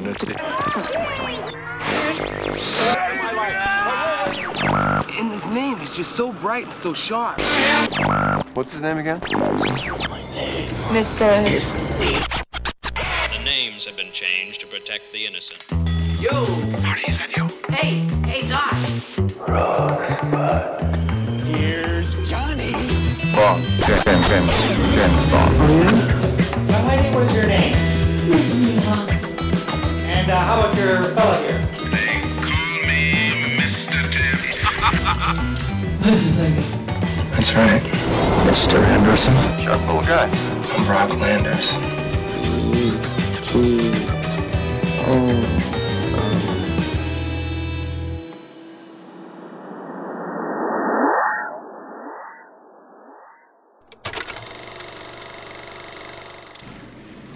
nötig. And his name is just so bright and so sharp. What's his name again? Mr. The names have been changed to protect the innocent. Yo! Hey, hey, Doc. Here's Johnny. Bond. James, James, James, James Bond. Young lady, what is your name? Mrs. Lee now, how about your fella here? They call me Mr. That's right. Mr. Henderson. Guy. I'm Rob Landers.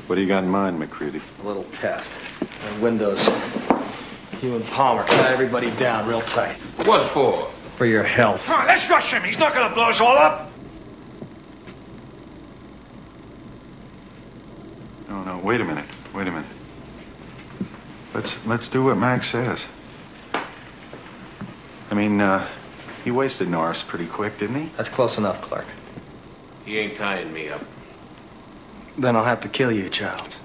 What do you got in mind, McCready? A little test. On Windows. You and Palmer tie everybody down real tight. What for? For your health. Come on, let's rush him. He's not gonna blow us all up. No, no, wait a minute. Wait a minute. Let's let's do what Max says. I mean, uh, he wasted Norris pretty quick, didn't he? That's close enough, Clark. He ain't tying me up. Then I'll have to kill you, child.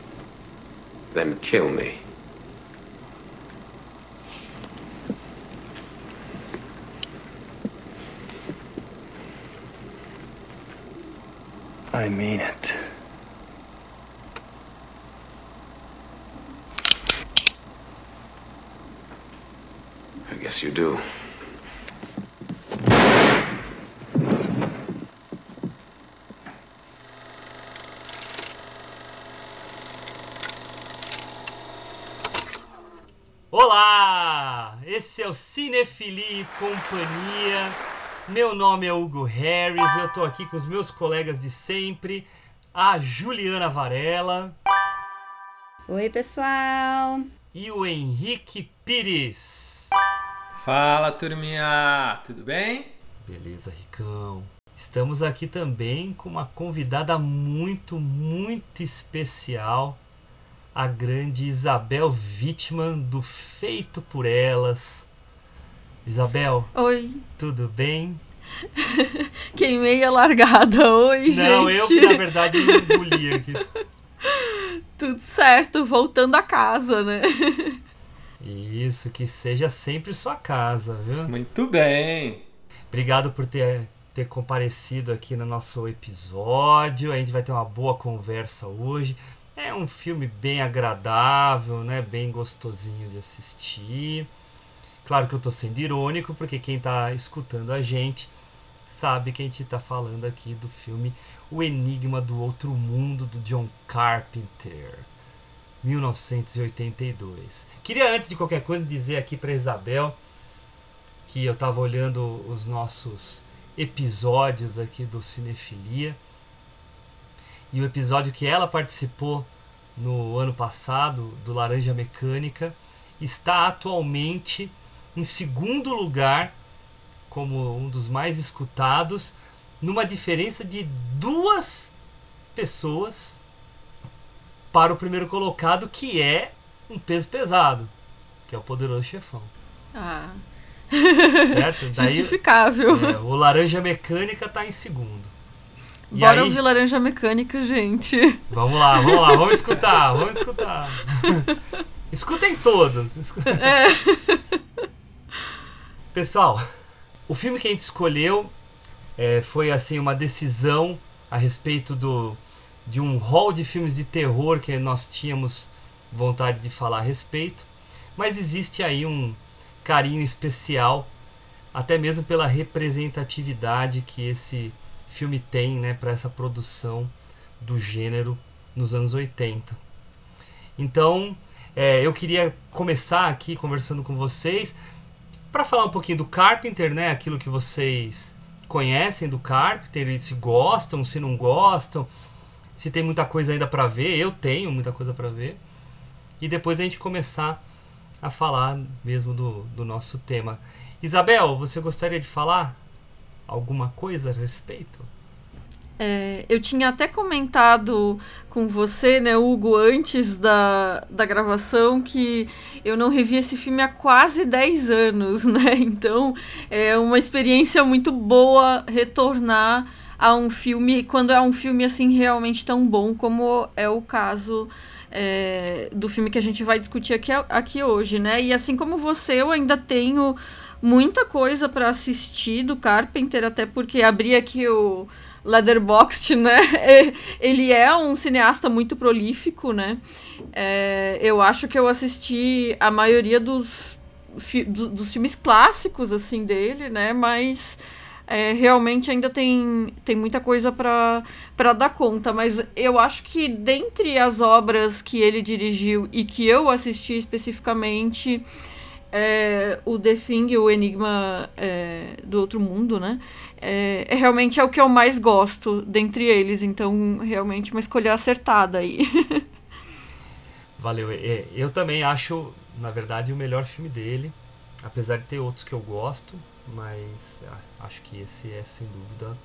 Then kill me. I mean it. I guess you do. Olá! Esse é o Cinefilia e Companhia. Meu nome é Hugo Harris, eu tô aqui com os meus colegas de sempre, a Juliana Varela Oi, pessoal. e o Henrique Pires. Fala turminha, tudo bem? Beleza, Ricão. Estamos aqui também com uma convidada muito, muito especial, a grande Isabel Wittmann do Feito por Elas. Isabel, Oi. tudo bem? Queimei a largada. Oi, gente. Não, eu que na verdade engoli aqui. Tudo certo, voltando a casa, né? Isso, que seja sempre sua casa, viu? Muito bem. Obrigado por ter, ter comparecido aqui no nosso episódio. A gente vai ter uma boa conversa hoje. É um filme bem agradável, né? Bem gostosinho de assistir. Claro que eu tô sendo irônico, porque quem tá escutando a gente sabe que a gente tá falando aqui do filme O Enigma do Outro Mundo, do John Carpenter. 1982. Queria antes de qualquer coisa dizer aqui para Isabel que eu estava olhando os nossos episódios aqui do Cinefilia e o episódio que ela participou no ano passado do Laranja Mecânica está atualmente em segundo lugar como um dos mais escutados numa diferença de duas pessoas para o primeiro colocado que é um peso pesado que é o Poderoso Chefão Ah. certo? Daí, Justificável. é, o Laranja Mecânica tá em segundo. E Bora aí- ouvir Laranja Mecânica, gente. Vamos lá, vamos lá, vamos escutar, vamos escutar. Escutem todos. escu- É. Pessoal, o filme que a gente escolheu é, foi assim uma decisão a respeito do de um hall de filmes de terror que nós tínhamos vontade de falar a respeito, mas existe aí um carinho especial, até mesmo pela representatividade que esse filme tem, né, para essa produção do gênero nos anos 80. Então, é, eu queria começar aqui conversando com vocês para falar um pouquinho do Carpenter, né? Aquilo que vocês conhecem do Carpenter, se gostam, se não gostam, se tem muita coisa ainda para ver. Eu tenho muita coisa para ver. E depois a gente começar a falar mesmo do, do nosso tema. Isabel, você gostaria de falar alguma coisa a respeito? É, eu tinha até comentado com você, né, Hugo, antes da, da gravação, que eu não revi esse filme há quase 10 anos, né? Então é uma experiência muito boa retornar a um filme, quando é um filme assim realmente tão bom como é o caso é, do filme que a gente vai discutir aqui, aqui hoje, né? E assim como você, eu ainda tenho muita coisa para assistir do Carpenter, até porque abri aqui o Leatherboxd, né? Ele é um cineasta muito prolífico, né? É, eu acho que eu assisti a maioria dos, fi, do, dos filmes clássicos, assim, dele, né? Mas é, realmente ainda tem, tem muita coisa para dar conta. Mas eu acho que dentre as obras que ele dirigiu e que eu assisti especificamente é, o The Thing, o Enigma é, do Outro Mundo, né? É, é, realmente é o que eu mais gosto dentre eles, então realmente uma escolha acertada aí. Valeu. É, eu também acho, na verdade, o melhor filme dele, apesar de ter outros que eu gosto, mas acho que esse é sem dúvida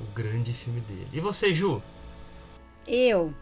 o grande filme dele. E você, Ju? Eu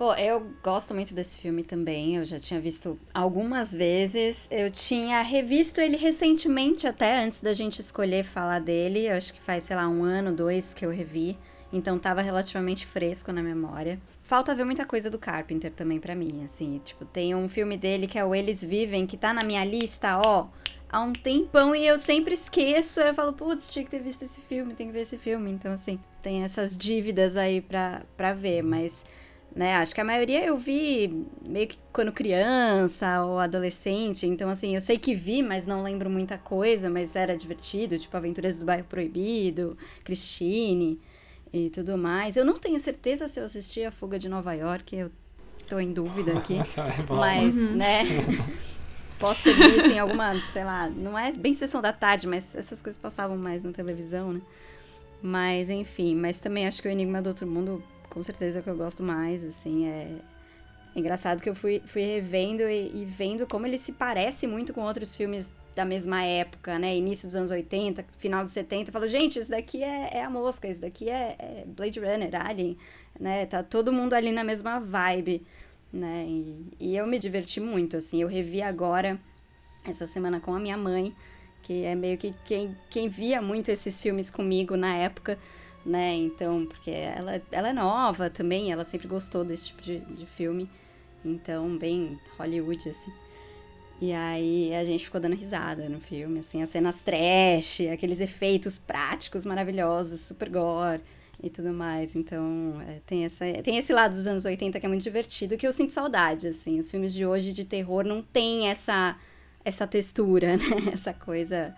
Pô, eu gosto muito desse filme também. Eu já tinha visto algumas vezes. Eu tinha revisto ele recentemente, até antes da gente escolher falar dele. Eu acho que faz, sei lá, um ano, dois que eu revi. Então tava relativamente fresco na memória. Falta ver muita coisa do Carpenter também para mim, assim. Tipo, tem um filme dele que é o Eles Vivem, que tá na minha lista, ó, há um tempão e eu sempre esqueço. Eu falo, putz, tinha que ter visto esse filme, tem que ver esse filme. Então, assim, tem essas dívidas aí pra, pra ver, mas né? Acho que a maioria eu vi meio que quando criança ou adolescente, então assim, eu sei que vi, mas não lembro muita coisa, mas era divertido, tipo Aventuras do Bairro Proibido, Christine e tudo mais. Eu não tenho certeza se eu assisti a Fuga de Nova York, eu tô em dúvida aqui, mas, uhum. né? Posso ter visto em alguma, sei lá, não é bem sessão da tarde, mas essas coisas passavam mais na televisão, né? Mas enfim, mas também acho que o Enigma do Outro Mundo com certeza é o que eu gosto mais, assim, é... é engraçado que eu fui, fui revendo e, e, vendo como ele se parece muito com outros filmes da mesma época, né, início dos anos 80, final dos 70, eu falo, gente, isso daqui é, é a mosca, isso daqui é, é, Blade Runner, Alien, né, tá todo mundo ali na mesma vibe, né, e, e eu me diverti muito, assim, eu revi agora, essa semana com a minha mãe, que é meio que quem, quem via muito esses filmes comigo na época, né? Então, porque ela, ela é nova também, ela sempre gostou desse tipo de, de filme. Então, bem Hollywood, assim. E aí a gente ficou dando risada no filme, assim, as cenas trash, aqueles efeitos práticos maravilhosos, super gore e tudo mais. Então, é, tem, essa, tem esse lado dos anos 80 que é muito divertido, que eu sinto saudade, assim. Os filmes de hoje de terror não tem essa, essa textura, né? Essa coisa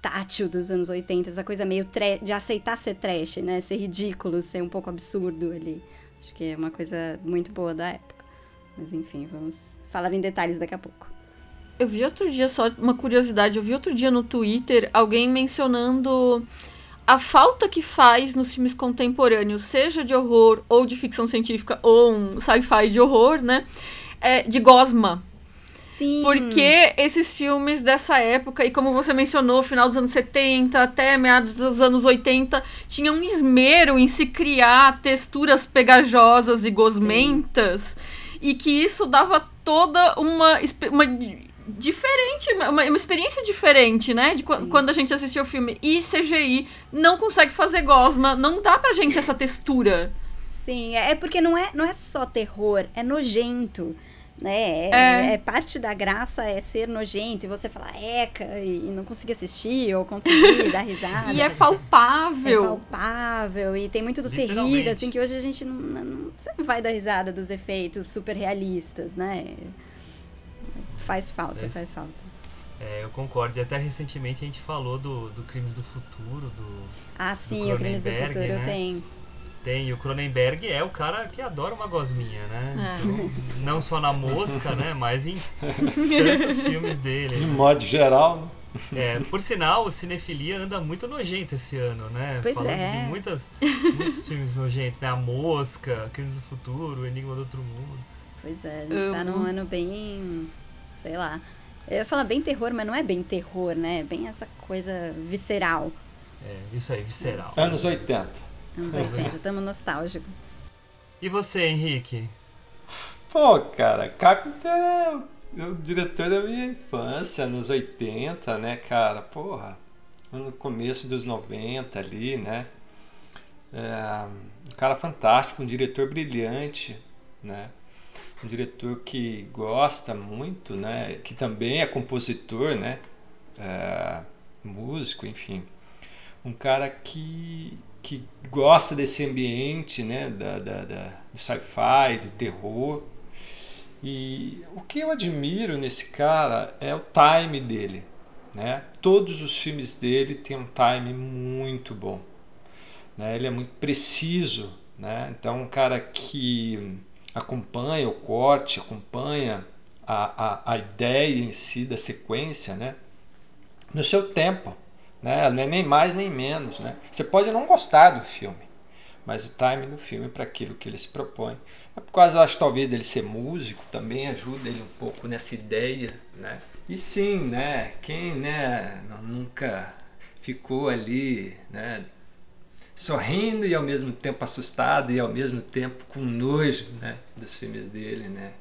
tátil dos anos 80, essa coisa meio de aceitar ser trash, né? Ser ridículo, ser um pouco absurdo ali. Acho que é uma coisa muito boa da época. Mas enfim, vamos falar em detalhes daqui a pouco. Eu vi outro dia, só uma curiosidade, eu vi outro dia no Twitter alguém mencionando a falta que faz nos filmes contemporâneos, seja de horror ou de ficção científica ou um sci-fi de horror, né? É, de gosma. Sim. Porque esses filmes dessa época, e como você mencionou, final dos anos 70 até meados dos anos 80, tinham um esmero em se criar texturas pegajosas e gosmentas. Sim. E que isso dava toda uma, uma diferente, uma, uma experiência diferente, né? De Sim. quando a gente assistiu o filme. E CGI não consegue fazer gosma, não dá pra gente essa textura. Sim, é porque não é, não é só terror, é nojento né? É, é. é, parte da graça é ser nojento e você falar eca e, e não conseguir assistir ou conseguir dar risada. E é palpável. É palpável e tem muito do terrível, assim, que hoje a gente não, não, você não vai dar risada dos efeitos super realistas, né? Faz falta, Esse, faz falta. É, eu concordo. E até recentemente a gente falou do, do Crimes do Futuro, do. Ah, sim, do o Crimes do Futuro né? tem. Tem, e o Cronenberg é o cara que adora uma gosminha, né? É. Então, não só na mosca, né? Mas em tantos filmes dele. Em modo geral, né? É, por sinal, o Cinefilia anda muito nojento esse ano, né? Pois Falando é. de muitas, muitos filmes nojentos, né? A Mosca, Crimes do Futuro, O Enigma do Outro Mundo. Pois é, a gente uhum. tá num ano bem. sei lá. Eu ia falar bem terror, mas não é bem terror, né? É bem essa coisa visceral. É, isso aí, visceral. Anos 80. Anos 80, tamo nostálgico. E você, Henrique? Pô, cara, Carpenter é o diretor da minha infância, nos 80, né, cara? Porra, no começo dos 90 ali, né? É, um cara fantástico, um diretor brilhante, né? Um diretor que gosta muito, né? Que também é compositor, né? É, músico, enfim. Um cara que, que gosta desse ambiente, né? Da, da, da do sci-fi, do terror. E o que eu admiro nesse cara é o time dele, né? Todos os filmes dele têm um time muito bom, né? Ele é muito preciso, né? Então um cara que acompanha o corte, acompanha a, a, a ideia em si da sequência, né? No seu tempo, né? Nem mais nem menos, né? Você pode não gostar do filme, mas o time do filme para aquilo que ele se propõe. É por causa, eu acho, talvez dele ser músico também ajuda ele um pouco nessa ideia, né? E sim, né? Quem, né? Nunca ficou ali, né? Sorrindo e ao mesmo tempo assustado e ao mesmo tempo com nojo, né? Dos filmes dele, né?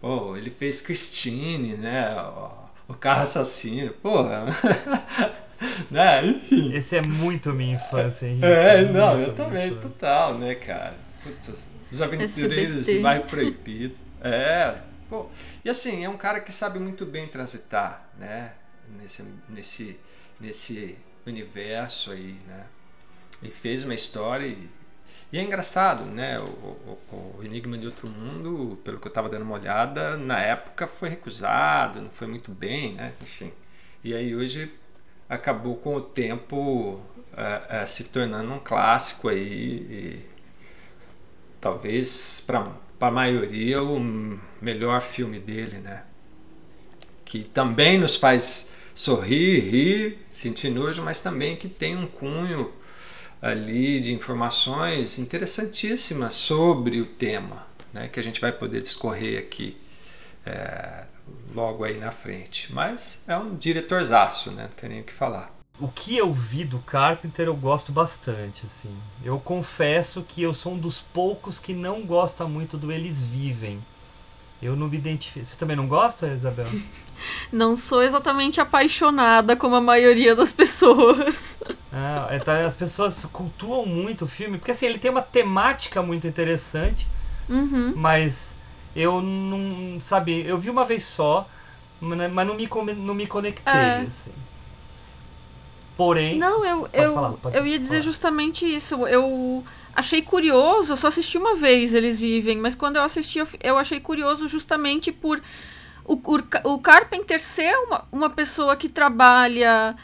Pô, ele fez Christine, né? O, o carro assassino, porra. né? Enfim. Esse é muito minha infância, Henrique. É, não, eu também, total, né, cara? Putz, os Aventureiros do Bairro Proibido. É, pô. E assim, é um cara que sabe muito bem transitar, né? Nesse, nesse, nesse universo aí, né? Ele fez uma história e, e é engraçado, né? O, o, o, Enigma de Outro Mundo, pelo que eu estava dando uma olhada, na época foi recusado, não foi muito bem, né? Enfim. E aí hoje acabou com o tempo uh, uh, se tornando um clássico aí. E, talvez para a maioria o melhor filme dele, né? Que também nos faz sorrir, rir, sentir nojo, mas também que tem um cunho ali de informações interessantíssimas sobre o tema, né? Que a gente vai poder discorrer aqui é, logo aí na frente. Mas é um diretorzaço, né? Não tem nem o que falar o que eu vi do Carpenter eu gosto bastante, assim. Eu confesso que eu sou um dos poucos que não gosta muito do Eles Vivem. Eu não me identifico. Você também não gosta, Isabel? não sou exatamente apaixonada como a maioria das pessoas. É, tá, as pessoas cultuam muito o filme, porque assim, ele tem uma temática muito interessante, uhum. mas eu não. Sabe, eu vi uma vez só, mas não me, não me conectei, é. assim. Porém. Não, eu, eu, falar, eu ia dizer falar. justamente isso. Eu achei curioso, eu só assisti uma vez Eles Vivem, mas quando eu assisti, eu, eu achei curioso justamente por o, o, o Carpenter ser uma, uma pessoa que trabalha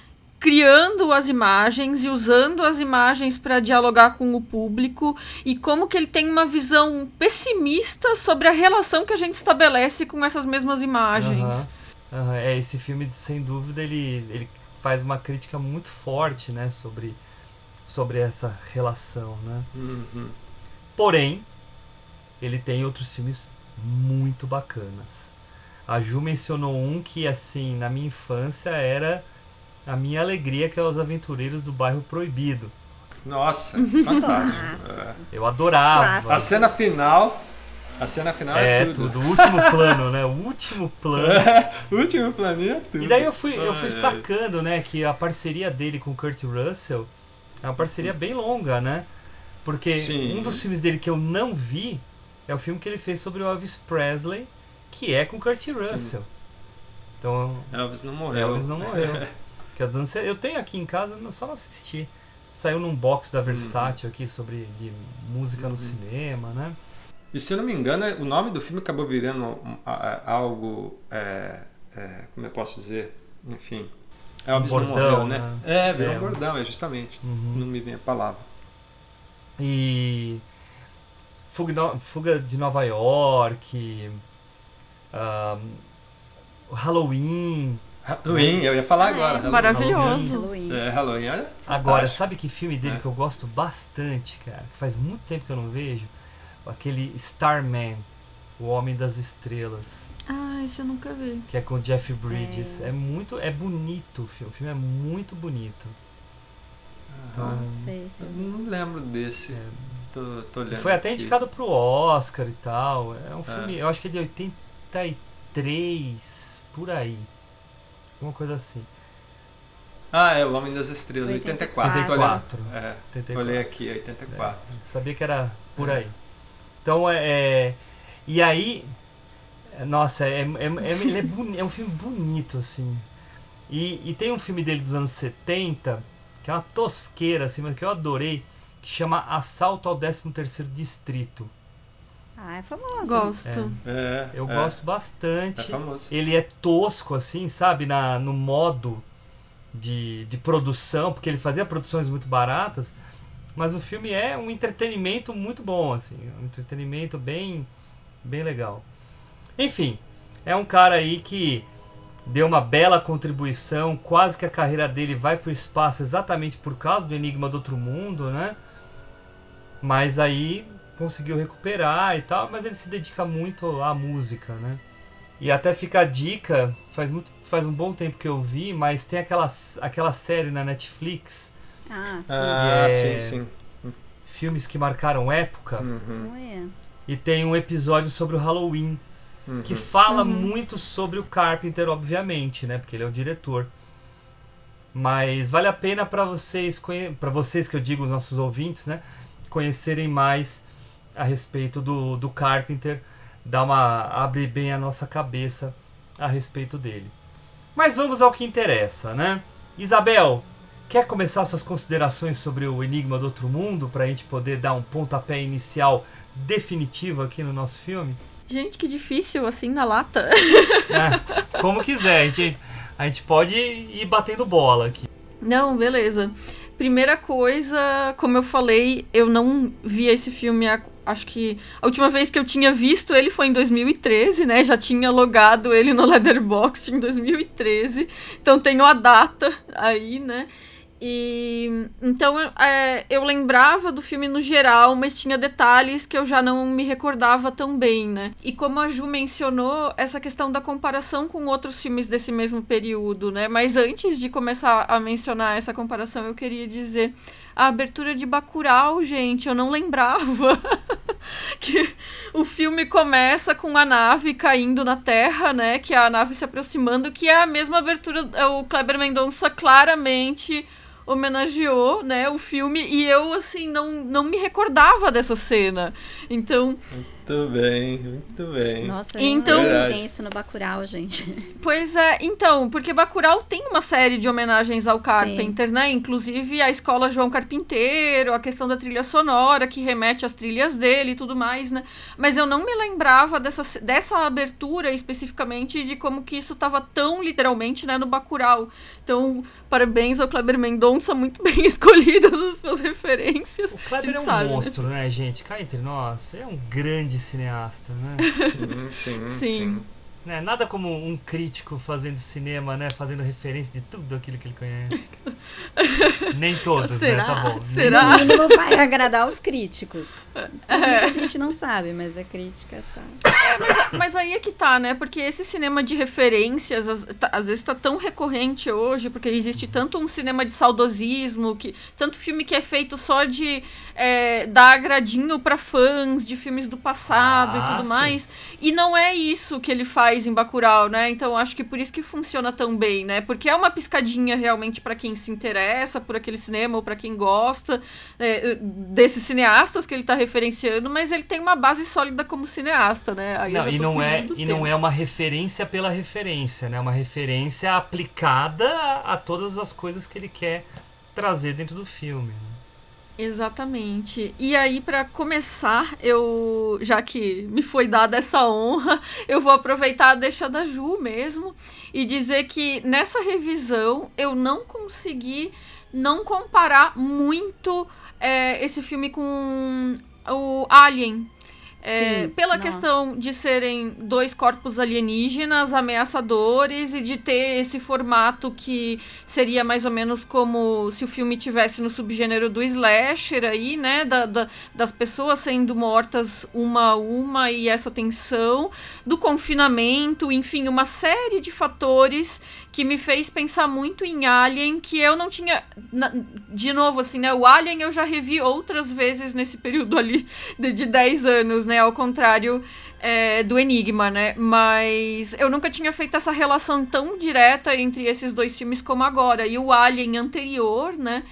criando as imagens e usando as imagens para dialogar com o público e como que ele tem uma visão pessimista sobre a relação que a gente estabelece com essas mesmas imagens. Uhum. Uhum. É, esse filme, sem dúvida, ele, ele faz uma crítica muito forte, né, sobre, sobre essa relação, né? Uhum. Porém, ele tem outros filmes muito bacanas. A Ju mencionou um que, assim, na minha infância era a minha alegria, que é Os Aventureiros do Bairro Proibido. Nossa, fantástico. é. Eu adorava. A cena final a cena final é, é tudo. tudo. O último plano, né? O último plano. o último plano é tudo. E daí eu fui, eu fui sacando, né, que a parceria dele com Kurt Russell é uma parceria bem longa, né? Porque Sim. um dos filmes dele que eu não vi é o filme que ele fez sobre o Elvis Presley, que é com Kurt Russell. Sim. Então, Elvis não morreu. Elvis não morreu. que é dos anos, eu tenho aqui em casa, só não assisti. Saiu num box da Versátil aqui sobre de música no uhum. cinema, né? E se eu não me engano, o nome do filme acabou virando algo. É, é, como eu posso dizer? Enfim. Elvis um bordão, não morreu, né? né? É, virou é. um bordão, é justamente. Uhum. Não me vem a palavra. E. Fuga, Fuga de Nova York. Um, Halloween. Halloween, eu ia falar agora. É, maravilhoso. Halloween. É, Halloween é Agora, sabe que filme dele é. que eu gosto bastante, cara? Que faz muito tempo que eu não vejo? aquele Starman, o Homem das Estrelas. Ah, isso eu nunca vi. Que é com Jeff Bridges. É, é muito, é bonito o filme. O filme é muito bonito. Então, Não sei se Eu não lembro desse. Tô, tô ele olhando. foi até aqui. indicado pro Oscar e tal. É um filme, eu acho que é de 83, por aí. Alguma coisa assim. Ah, é o Homem das Estrelas, 84. 84. Tô olhando. É, 84. olhei aqui, 84. Sabia que era por É. aí. Então é. é- e aí. é, Nossa, é, é, é, ele é, boni- é um filme bonito, assim. E, e tem um filme dele dos anos 70, que é uma tosqueira, assim, mas que eu adorei, que chama Assalto ao 13º Distrito. Ah, é famoso. Gosto. É, Eu é. gosto bastante. É famoso. Ele é tosco, assim, sabe? Na, no modo de, de produção, porque ele fazia produções muito baratas. Mas o filme é um entretenimento muito bom, assim. Um entretenimento bem, bem legal. Enfim, é um cara aí que deu uma bela contribuição. Quase que a carreira dele vai pro espaço exatamente por causa do Enigma do Outro Mundo, né? Mas aí conseguiu recuperar e tal, mas ele se dedica muito à música, né? E até fica a dica, faz, muito, faz um bom tempo que eu vi, mas tem aquela, aquela série na Netflix, Ah, sim. Ah, É. sim, sim. filmes que marcaram época, Uhum. E tem um episódio sobre o Halloween, Uhum. que fala muito sobre o Carpenter, obviamente, né? Porque ele é o diretor. Mas vale a pena para vocês, para vocês que eu digo, os nossos ouvintes, né? Conhecerem mais a respeito do, do Carpenter, dar uma abre bem a nossa cabeça a respeito dele. Mas vamos ao que interessa, né? Isabel, quer começar suas considerações sobre o Enigma do Outro Mundo para a gente poder dar um pontapé inicial definitivo aqui no nosso filme? Gente, que difícil, assim, na lata. É, como quiser, a gente, a gente pode ir batendo bola aqui. Não, beleza. Primeira coisa, como eu falei, eu não vi esse filme. Acho que a última vez que eu tinha visto ele foi em 2013, né? Já tinha logado ele no Letterboxd em 2013. Então tenho a data aí, né? E então é, eu lembrava do filme no geral, mas tinha detalhes que eu já não me recordava tão bem, né? E como a Ju mencionou, essa questão da comparação com outros filmes desse mesmo período, né? Mas antes de começar a mencionar essa comparação, eu queria dizer a abertura de Bacurau, gente, eu não lembrava que o filme começa com a nave caindo na Terra, né? Que é a nave se aproximando, que é a mesma abertura. é, O Kleber Mendonça claramente homenageou, né, o filme e eu assim não, não me recordava dessa cena. Então, Muito bem, muito bem. Nossa, Então-. Verdade. tem isso no Bacurau, gente. Pois é, então, porque Bacurau tem uma série de homenagens ao Carpenter, né? Inclusive a escola João Carpinteiro, a questão da trilha sonora que remete às trilhas dele e tudo mais, né? Mas eu não me lembrava dessa, dessa abertura especificamente de como que isso tava tão literalmente, né, no Bacurau. Então, parabéns ao Kleber Mendonça, muito bem escolhidas as suas referências. O Kleber é um sabe, né? monstro, né, gente? Cá entre nós, é um grande cineasta, né? Sim, sim, Sim. sim. Né, Nada como um crítico fazendo cinema, né? Fazendo referência de tudo aquilo que ele conhece. Nem todos, Será? né? Tá bom. Nem Será? No mínimo vai agradar os críticos. A gente não sabe, mas a crítica tá. Mas aí é que tá, né? Porque esse cinema de referências, às, tá- às vezes tá tão recorrente hoje, porque existe tanto um cinema de saudosismo, que, tanto filme que é feito só de é, dar agradinho pra fãs de filmes do passado Ah, e tudo sim. mais. E não é isso que ele faz em Bacurau, né? Então acho que por isso que funciona tão bem, né? Porque é uma piscadinha realmente pra quem se interessa por aquele cinema ou pra quem gosta é, desses cineastas que ele tá referenciando, mas ele tem uma base sólida como cineasta, né? Aí Não, já e não, é, e não é uma referência pela referência, né? Uma referência aplicada a, a todas as coisas que ele quer trazer dentro do filme. né? Exatamente. E aí, pra começar, eu, já que me foi dada essa honra, eu vou aproveitar a deixa da Ju mesmo e dizer que nessa revisão eu não consegui não comparar muito é, esse filme com o Alien. É, Sim, pela nossa. questão de serem dois corpos alienígenas ameaçadores e de ter esse formato que seria mais ou menos como se o filme tivesse no subgênero do slasher aí, né? Da, da- das pessoas sendo mortas uma a uma e essa tensão, do confinamento, enfim, uma série de fatores que me fez pensar muito em Alien, que eu não tinha. na- de novo, assim, né? O Alien eu já revi outras vezes nesse período ali de, de 10 anos, né? Ao contrário é, do Enigma, né? Mas eu nunca tinha feito essa relação tão direta entre esses dois filmes como agora. E o Alien anterior, né?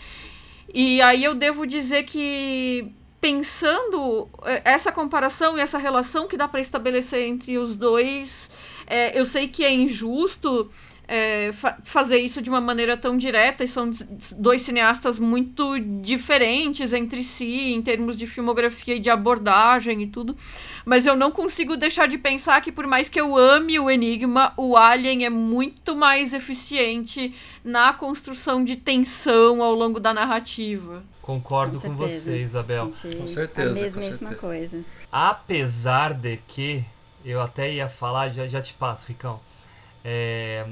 E aí eu devo dizer que pensando eh, essa comparação e essa relação que dá para estabelecer entre os dois, eh, eu sei que é injusto eh, fa- fazer isso de uma maneira tão direta e são dois cineastas muito diferentes entre si em termos de filmografia e de abordagem e tudo, mas eu não consigo deixar de pensar que por mais que eu ame o Enigma, o Alien é muito mais eficiente na construção de tensão ao longo da narrativa. Concordo com, certeza. você, Isabel. Senti Com certeza, A com mesma, certeza. coisa. Apesar de que, eu até ia falar, já, já te passo, Ricão. É,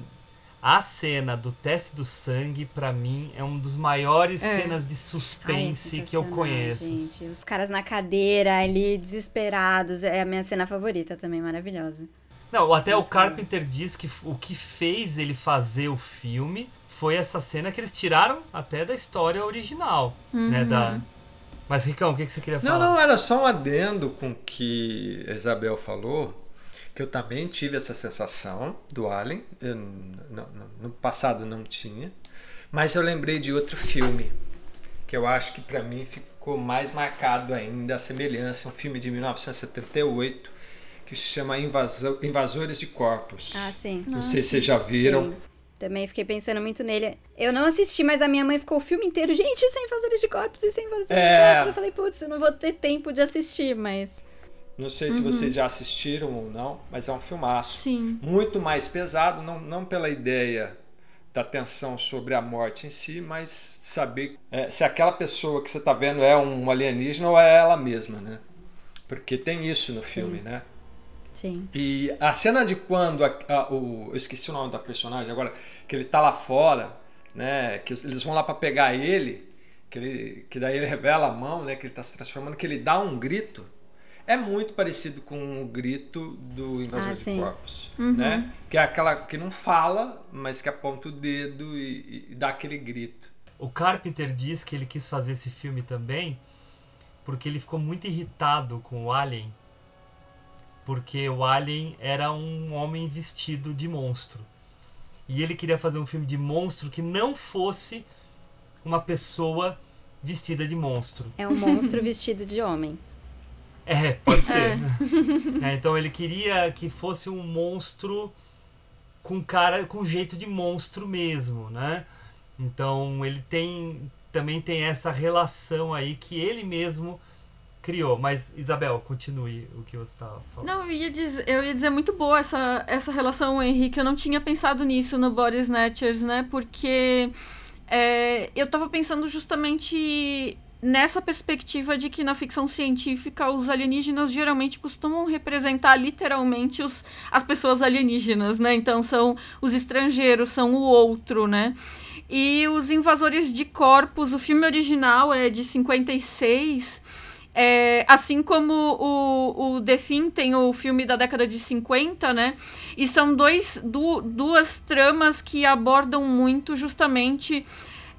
a cena do teste do sangue, pra mim, é um dos maiores É. cenas de Ai, suspense que eu conheço. Gente. Os caras na cadeira ali, desesperados. É a minha cena favorita também, maravilhosa. Não, até o Muito Carpenter diz que o que fez ele fazer o filme foi essa cena que eles tiraram até da história original, né? Da... Mas, Ricão, o que, que você queria Não, falar? não, era só um adendo com o que a Isabel falou, que eu também tive essa sensação do Alien. Eu, n- n- n- no passado não tinha. Mas eu lembrei de outro filme, que eu acho que para mim ficou mais marcado ainda a semelhança, um filme de 1978, que se chama Invasores de Corpos. Ah, sim. Não sei se vocês já viram. Sim. Também fiquei pensando muito nele. Eu não assisti, mas a minha mãe ficou o filme inteiro. Gente, isso é invasores de corpos, isso é invasores É. de corpos. Eu falei, putz, eu não vou ter tempo de assistir, mas. Não sei se vocês já assistiram ou não, mas é um filmaço. Sim. Muito mais pesado, não, não pela ideia da tensão sobre a morte em si, mas saber é, se aquela pessoa que você está vendo é um alienígena ou é ela mesma, né? Porque tem isso no filme, né? Sim. E a cena de quando a- a- o, eu esqueci o nome da personagem agora, que ele tá lá fora, né? Que eles vão lá para pegar ele, que, ele, que daí ele revela a mão, né? Que ele tá se transformando, que ele dá um grito. É muito parecido com o grito do invasor Ah, de sim. corpos, Uhum. né? Que é aquela que não fala, mas que aponta o dedo e, e dá aquele grito. O Carpenter diz que ele quis fazer esse filme também porque ele ficou muito irritado com o Alien. Porque o Alien era um homem vestido de monstro. E ele queria fazer um filme de monstro que não fosse uma pessoa vestida de monstro. É um monstro vestido de homem. É, pode ser. É, então ele queria que fosse um monstro com cara, com jeito de monstro mesmo, né? Então ele tem também tem essa relação aí que ele mesmo criou. Mas Isabel, continue o que você estava falando. Não, eu ia dizer, eu ia dizer muito boa essa, essa relação, Henrique. Eu não tinha pensado nisso no Body Snatchers, né? Porque é, eu tava pensando justamente nessa perspectiva de que na ficção científica os alienígenas geralmente costumam representar literalmente os, as pessoas alienígenas, né? Então são os estrangeiros, são o outro, né? E os invasores de corpos, o filme original é de 56. É, assim como o, o The Thing tem o filme da década de 50, né? E são dois, du, duas tramas que abordam muito justamente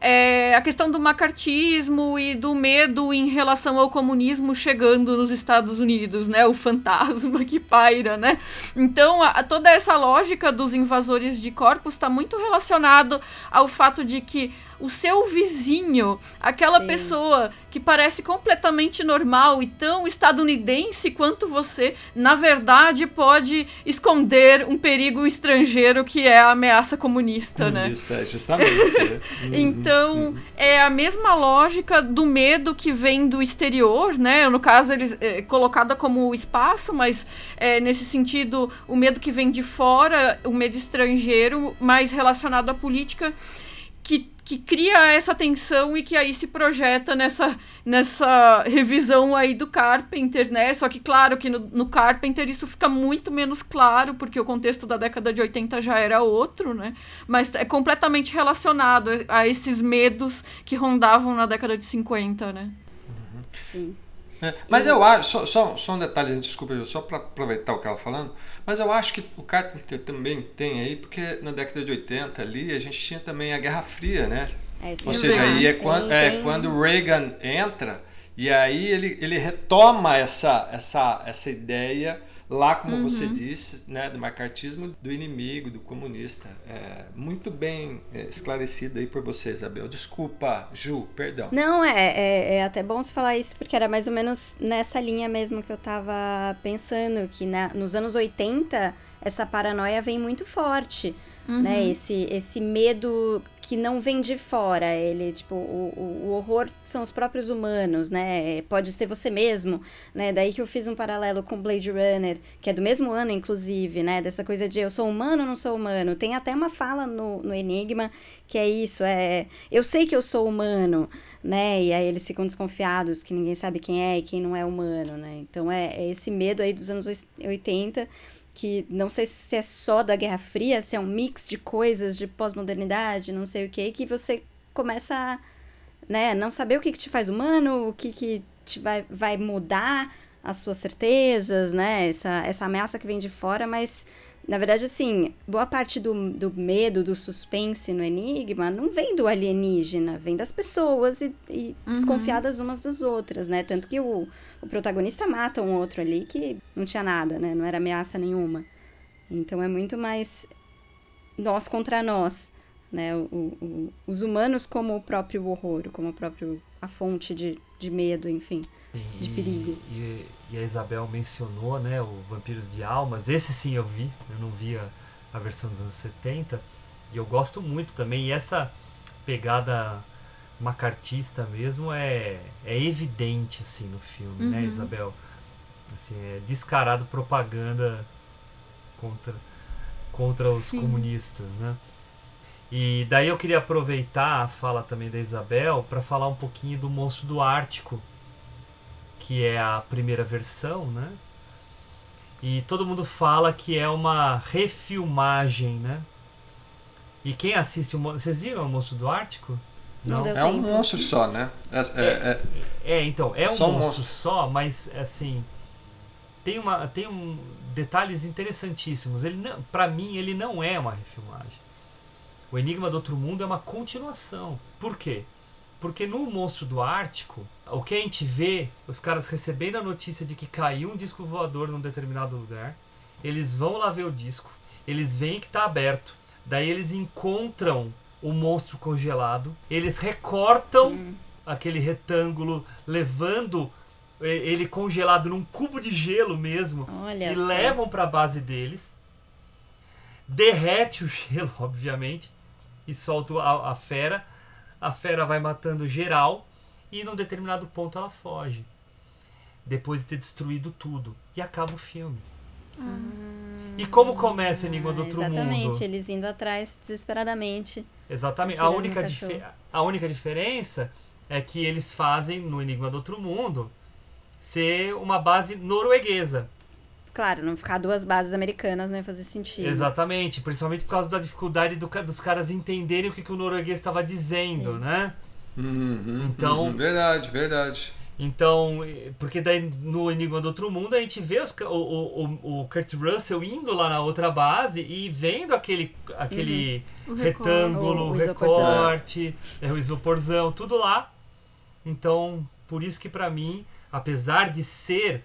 é, a questão do macartismo e do medo em relação ao comunismo chegando nos Estados Unidos, né? O fantasma que paira, né? Então, a, toda essa lógica dos invasores de corpos está muito relacionado ao fato de que o seu vizinho, aquela Sim. pessoa que parece completamente normal e tão estadunidense quanto você, na verdade pode esconder um perigo estrangeiro que é a ameaça comunista, né? Isso, é, justamente. né? Então, é a mesma lógica do medo que vem do exterior, né? No caso, eles é, colocada como o espaço, mas é, nesse sentido, o medo que vem de fora, o medo estrangeiro, mais relacionado à política, que, cria essa tensão e que aí se projeta nessa, nessa revisão aí do Carpenter, né? Só que, claro, que no, no Carpenter isso fica muito menos claro, porque o contexto da década de 80 já era outro, né? Mas é completamente relacionado a esses medos que rondavam na década de 50, né? Sim. É, mas eu acho, só, só, só um detalhe, desculpa, só para aproveitar o que ela falando, mas eu acho que o Carpenter também tem aí, porque na década de 80 ali a gente tinha também a Guerra Fria, né? É, Ou é seja, aí é Tem- quando, é quando o Reagan entra e aí ele, ele retoma essa, essa, essa ideia lá, como Uhum. você disse, né, do macartismo do inimigo, do comunista. É, muito bem é, esclarecido aí por você, Isabel. Desculpa, Ju, perdão. Não, é, é, é até bom você falar isso, porque era mais ou menos nessa linha mesmo que eu tava pensando, que na, nos anos 80 essa paranoia vem muito forte, Uhum. né? Esse, esse medo que não vem de fora, ele, tipo, o, o, horror são os próprios humanos, né? Pode ser você mesmo, né? Daí que eu fiz um paralelo com Blade Runner, que é do mesmo ano, inclusive, né? Dessa coisa de eu sou humano ou não sou humano. Tem até uma fala no, no Enigma que é isso, é... Eu sei que eu sou humano, né? E aí eles ficam desconfiados que ninguém sabe quem é e quem não é humano, né? Então é, é esse medo aí dos anos 80 que não sei se é só da Guerra Fria, se é um mix de coisas de pós-modernidade, não sei o que, que você começa a né, não saber o que, que te faz humano, o que, que te vai, vai mudar as suas certezas, né? Essa, essa ameaça que vem de fora, mas na verdade, assim, boa parte do, do medo, do suspense no Enigma não vem do alienígena, vem das pessoas e, e Uhum. desconfiadas umas das outras, né? Tanto que o, o protagonista mata um outro ali que não tinha nada, né? Não era ameaça nenhuma. Então é muito mais nós contra nós, né? O, o- os humanos como o próprio horror, como o próprio a fonte de, de medo, enfim, de E- perigo. E, e a Isabel mencionou, né, o Vampiros de Almas. Esse sim eu vi, eu não vi a, versão dos anos 70. E eu gosto muito também. E essa pegada macartista mesmo é, é evidente, assim, no filme, né, Uhum. Isabel? Assim, é descarado propaganda contra, contra os Sim. comunistas, né? E daí eu queria aproveitar a fala também da Isabel para falar um pouquinho do Monstro do Ártico, que é a primeira versão, né? E todo mundo fala que é uma refilmagem, né? E quem assiste o vocês viram o Monstro do Ártico? Não deu É um monstro só, né? É, é- é- É, então, é um monstro, monstro. só, mas assim, tem uma tem um detalhes interessantíssimos. Ele não, para mim ele não é uma refilmagem. O Enigma do Outro Mundo é uma continuação. Por quê? Porque no Monstro do Ártico, o que a gente vê, os caras recebendo a notícia de que caiu um disco voador num determinado lugar, eles vão lá ver o disco, eles veem que está aberto, daí eles encontram o monstro congelado, eles recortam aquele retângulo, levando eh, ele congelado num cubo de gelo mesmo, Olha e só. levam para a base deles, derrete o gelo, obviamente, e solta a, a fera. A fera vai matando geral e num determinado ponto ela foge. Depois de ter destruído tudo. E acaba o filme. E como começa o Enigma do Outro Ah, Exatamente, Mundo? eles indo atrás desesperadamente. Exatamente. A única, a única diferença é que eles fazem no Enigma do Outro Mundo ser uma base norueguesa. Claro, não ficar duas bases americanas não ia fazer sentido. Exatamente, principalmente por causa da dificuldade do dos caras entenderem o que, que o norueguês estava dizendo, né? Uhum, Então- uhum, verdade, verdade. Então, porque daí no Enigma do Outro Mundo a gente vê os o, o, o- o Kurt Russell indo lá na outra base e vendo aquele, aquele Uhum. Retângulo, o- o recorte, é, o isoporzão, tudo lá. Então, por isso que pra mim, apesar de ser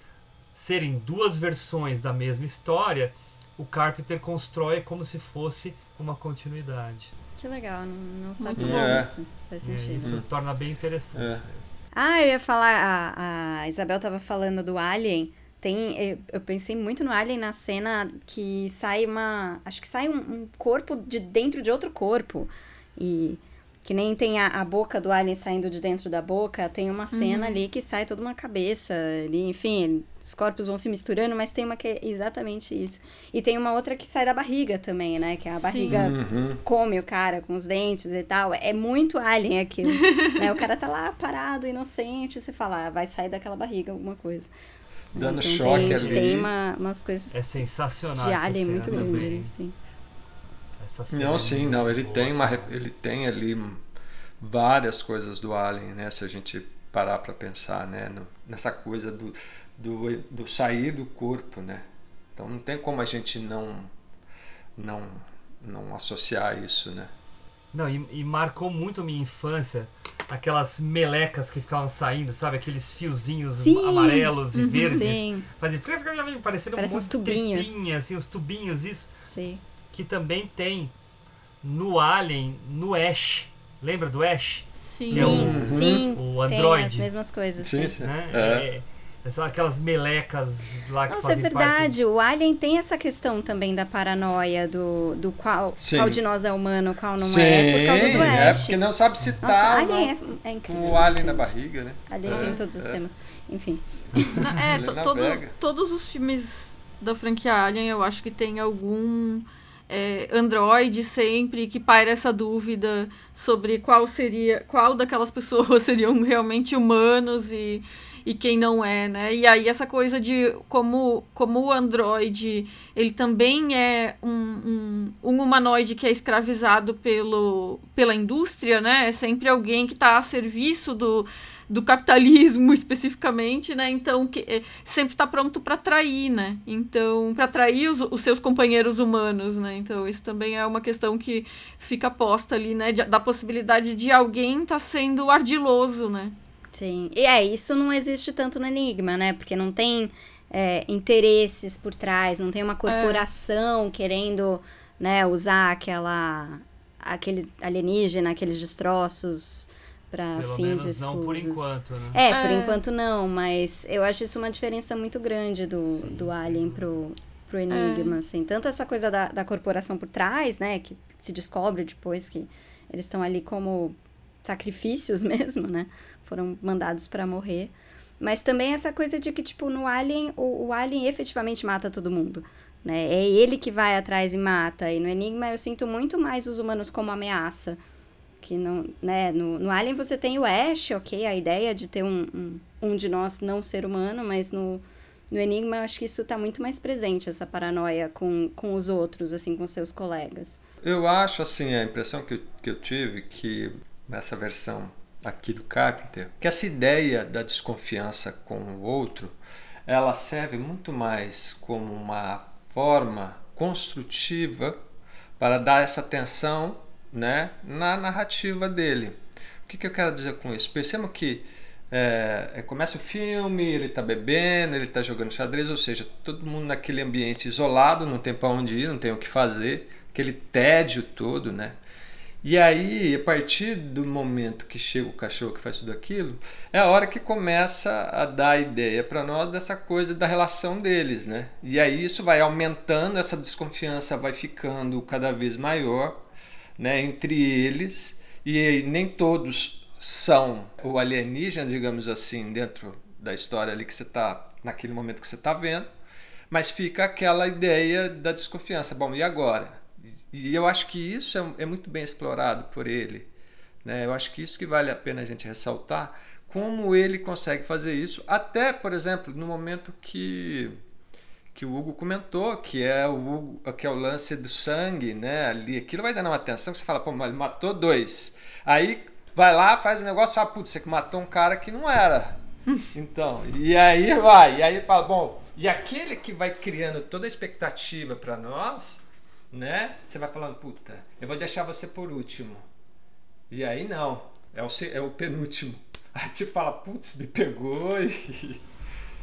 serem duas versões da mesma história, o Carpenter constrói como se fosse uma continuidade. Que legal, não, não sabia bom. É. disso. Faz sentido. isso torna bem interessante. É. mesmo. Ah, eu ia falar, a, a Isabel tava falando do Alien. Tem, eu, eu pensei muito no Alien na cena que sai uma. Acho que sai um, um corpo de dentro de outro corpo. E que nem tem a, a boca do Alien saindo de dentro da boca, tem uma cena ali que sai toda uma cabeça ali, enfim, os corpos vão se misturando, mas tem uma que é exatamente isso. E tem uma outra que sai da barriga também, né? Que a barriga Uhum. come o cara com os dentes e tal. É muito alien aquilo. né? O cara tá lá parado, inocente, e você fala, ah, vai sair daquela barriga alguma coisa. Dando Então choque tem, ali. Tem uma, umas coisas É sensacional de alien muito grande, também. ali, sim. Não, é sim, muito não. Ele boa. tem, uma, ele tem ali várias coisas do Alien, né? Se a gente parar para pensar, né? no- nessa coisa do, do, do sair do corpo, né? Então não tem como a gente não não não associar isso, né? Não, e, e marcou muito a minha infância aquelas melecas que ficavam saindo, sabe? Aqueles fiozinhos Sim. amarelos e Uhum, verdes. sim. Fazem parecendo Parece um uns tubinhos. trepinha, assim, uns tubinhos, isso. Sim. Que também tem no Alien, no Ash. Lembra do Ash? Sim. Que é Sim, o, sim, o tem as Android. mesmas coisas. Sim, sim. Né? É. É, aquelas melecas lá que Nossa, é fazem parte. verdade. O Alien tem essa questão também da paranoia do, do qual, Sim. qual de nós é humano, qual não Sim, é, por causa do é porque não sabe Nossa, citar Alien não, é, é incrível. o Alien na barriga, né? Alien É, tem todos os é. temas. Enfim. Na- É, todo- todos os filmes da franquia Alien, eu acho que tem algum é, androide sempre que paira essa dúvida sobre qual seria, qual daquelas pessoas seriam realmente humanos e, e quem não é, né? E aí essa coisa de como, como o androide, ele também é um, um, um humanoide que é escravizado pelo, pela indústria, né? É sempre alguém que está a serviço do, do capitalismo especificamente, né? Então que é, sempre está pronto para trair, né? Então para trair os, os seus companheiros humanos, né? Então isso também é uma questão que fica posta ali, né? de- da possibilidade de alguém estar sendo ardiloso, né? Sim. E é, isso não existe tanto no Enigma, né? Porque não tem é, interesses por trás, não tem uma corporação querendo né, usar aquela aquele alienígena, aqueles destroços para fins menos não por escusos. enquanto, né? É, por É. enquanto não, mas eu acho isso uma diferença muito grande do, Sim, do sim. Alien pro, pro Enigma, assim. Tanto essa coisa da, da corporação por trás, né, que se descobre depois que eles estão ali como sacrifícios mesmo, né, foram mandados para morrer. Mas também essa coisa de que, tipo, no Alien, o, o Alien efetivamente mata todo mundo, né, é ele que vai atrás e mata. E no Enigma eu sinto muito mais os humanos como ameaça, que não, né, no, no Alien você tem o Ash, ok, a ideia de ter um, um, um de nós não ser humano, mas no, no Enigma eu acho que isso tá muito mais presente, essa paranoia com, com os outros, assim, com seus colegas. Eu acho, assim, a impressão que que eu tive que nessa versão aqui do Carpenter, que essa ideia da desconfiança com o outro, ela serve muito mais como uma forma construtiva para dar essa tensão né, na narrativa dele. O que, que eu quero dizer com isso? Percebam que é, é, começa o filme, ele está bebendo, ele está jogando xadrez, ou seja, todo mundo naquele ambiente isolado, não tem para onde ir, não tem o que fazer, aquele tédio todo, né? E aí, a partir do momento que chega o cachorro que faz tudo aquilo, é a hora que começa a dar ideia para nós dessa coisa da relação deles, né? E aí isso vai aumentando, essa desconfiança vai ficando cada vez maior, né, entre eles, e nem todos são o alienígena, digamos assim, dentro da história ali que você está, naquele momento que você está vendo, mas fica aquela ideia da desconfiança. Bom, e agora? E eu acho que isso é, é muito bem explorado por ele. Né? Eu acho que isso que vale a pena a gente ressaltar, como ele consegue fazer isso, até, por exemplo, no momento que que o Hugo comentou, que é o Hugo, que é o lance do sangue, né? Ali, aquilo vai dando uma atenção que você fala, pô, mas ele matou dois. Aí vai lá, faz o um negócio, fala, putz, você que matou um cara que não era. Então, e aí vai, e aí fala, bom, e aquele que vai criando toda a expectativa para nós, né? Você vai falando, puta, eu vou deixar você por último. E aí não, é o, é o penúltimo. Aí tipo fala, putz, me pegou e.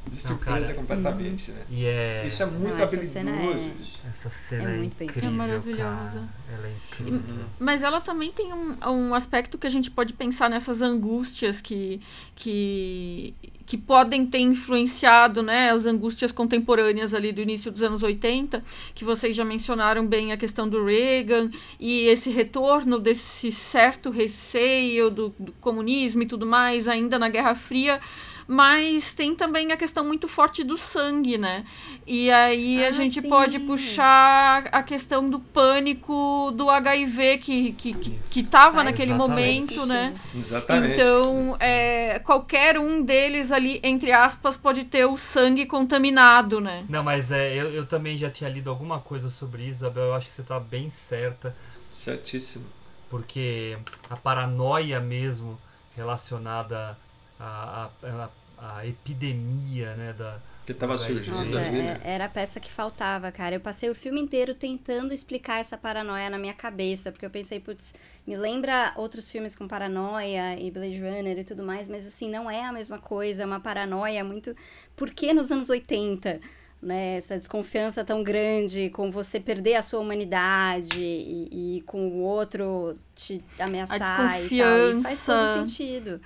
De surpresa cara, completamente, né? E é... Isso é muito Não, essa habilidoso. cena é-. Essa cena É é, muito incrível, É maravilhosa. cara. Ela é incrível. Mas ela também tem um, um aspecto que a gente pode pensar nessas angústias que, que, que podem ter influenciado né, as angústias contemporâneas ali do início dos anos 80, que vocês já mencionaram bem a questão do Reagan e esse retorno desse certo receio do, do comunismo e tudo mais, ainda na Guerra Fria, mas tem também a questão muito forte do sangue, né? E aí a Ah, gente sim. pode puxar a questão do pânico do HIV que, que, que, que tava Faz naquele momento, né? Exatamente. Então, é, qualquer um deles ali, entre aspas, pode ter o sangue contaminado, né? Não, mas é, eu, eu também já tinha lido alguma coisa sobre isso, Isabel. Eu acho que você tá bem certa. Certíssimo. porque a paranoia mesmo relacionada à, à, à- à epidemia né, da, Que tava do surgindo HIV. Nossa, ali, é- né? era a peça que faltava, cara. Eu passei o filme inteiro tentando explicar essa paranoia na minha cabeça, porque eu pensei, putz, me lembra outros filmes com paranoia e Blade Runner e tudo mais, mas assim, não é a mesma coisa, é uma paranoia muito. Por que nos anos 80? Né, essa desconfiança tão grande com você perder a sua humanidade e, e com o outro te ameaçar e tal. E faz desconfiança. todo sentido.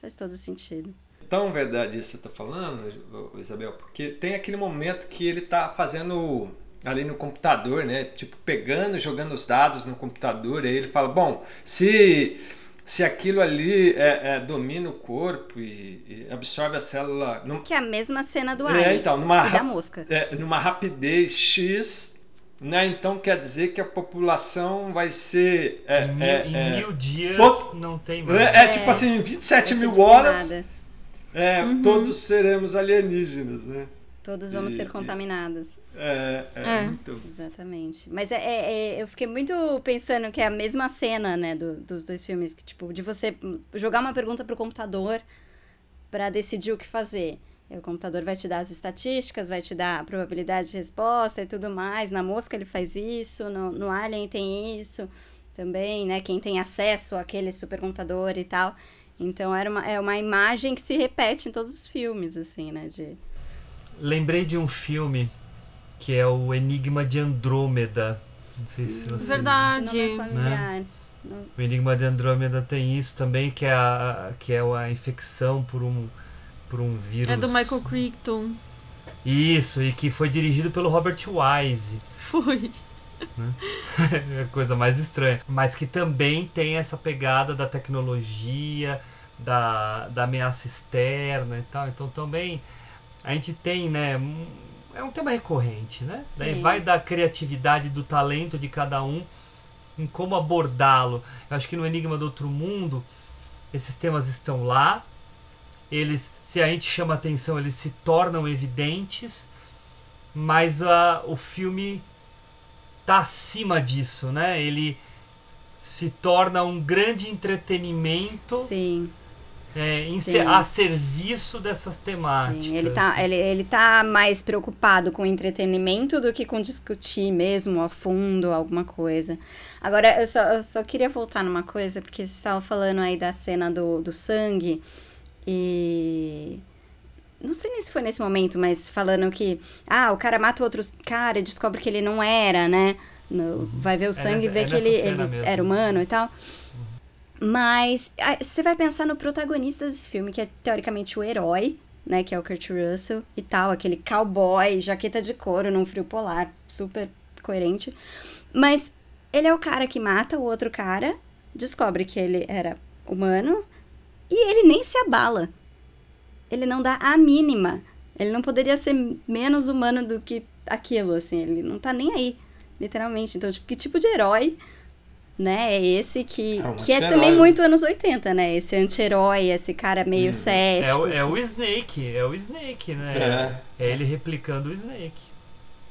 Faz todo sentido. Tão verdade isso que você tá falando, Isabel, porque tem aquele momento que ele tá fazendo ali no computador, né? Tipo, pegando, e jogando os dados no computador, e aí ele fala, bom, se, se aquilo ali é, é, domina o corpo e, e absorve a célula. num- Que é a mesma cena do É, Alien então, numa, e da mosca. é, numa rapidez X, né? Então quer dizer que a população vai ser. É, em, mil, é, em é, mil dias não tem mais. é, é tipo assim, 27 Vai ser mil horas, dizimada. É, todos seremos alienígenas, né? Todos vamos E- ser contaminados. É, é, É. muito. Exatamente. Mas é, é- é- eu fiquei muito pensando que é a mesma cena, né, do- dos dois filmes, que, tipo, de você jogar uma pergunta pro computador pra decidir o que fazer. E o computador vai te dar as estatísticas, vai te dar a probabilidade de resposta e tudo mais. Na mosca ele faz isso, no, no Alien tem isso também, né? Quem tem acesso àquele supercomputador e tal. Então era uma, é uma imagem que se repete em todos os filmes, assim, né? De... Lembrei de um filme que é o Enigma de Andrômeda. Não sei se você. Verdade. Esse nome é familiar. Não- O Enigma de Andrômeda tem isso também, que é a, que é a infecção por um, por um vírus. É do Michael Crichton. Isso, e que foi dirigido pelo Robert Wise. Foi. é a coisa mais estranha. Mas que também tem essa pegada da tecnologia, da, da ameaça externa e tal. Então também a gente tem, né? É um tema recorrente, né? Daí vai da criatividade, do talento de cada um em como abordá-lo. Eu acho que no Enigma do Outro Mundo, esses temas estão lá. Eles, se a gente chama atenção, eles se tornam evidentes, mas a, o filme tá acima disso, né? Ele se torna um grande entretenimento Sim. é, em Sim. a serviço dessas temáticas. Sim, ele tá, ele, ele tá mais preocupado com entretenimento do que com discutir mesmo a fundo alguma coisa. Agora, eu só, eu só queria voltar numa coisa, porque você estava falando aí da cena do, do sangue e. Não sei nem se foi nesse momento, mas falando que. Ah, o cara mata o outro cara e descobre que ele não era, né? No- vai ver o sangue e vê é que ele, ele mesmo. era humano e tal. Mas ah, você vai pensar no protagonista desse filme, que é teoricamente o herói, né? Que é o Kurt Russell e tal, aquele cowboy, jaqueta de couro num frio polar, super coerente. Mas ele é o cara que mata o outro cara, descobre que ele era humano e ele nem se abala. Ele não dá a mínima. Ele não poderia ser menos humano do que aquilo, assim. Ele não tá nem aí, literalmente. Então, tipo, que tipo de herói, né? É esse que, É um que é também muito anos 80, né? Esse anti-herói, esse cara meio É cético. o, é o Snake, é o Snake, né? É, ele replicando o Snake.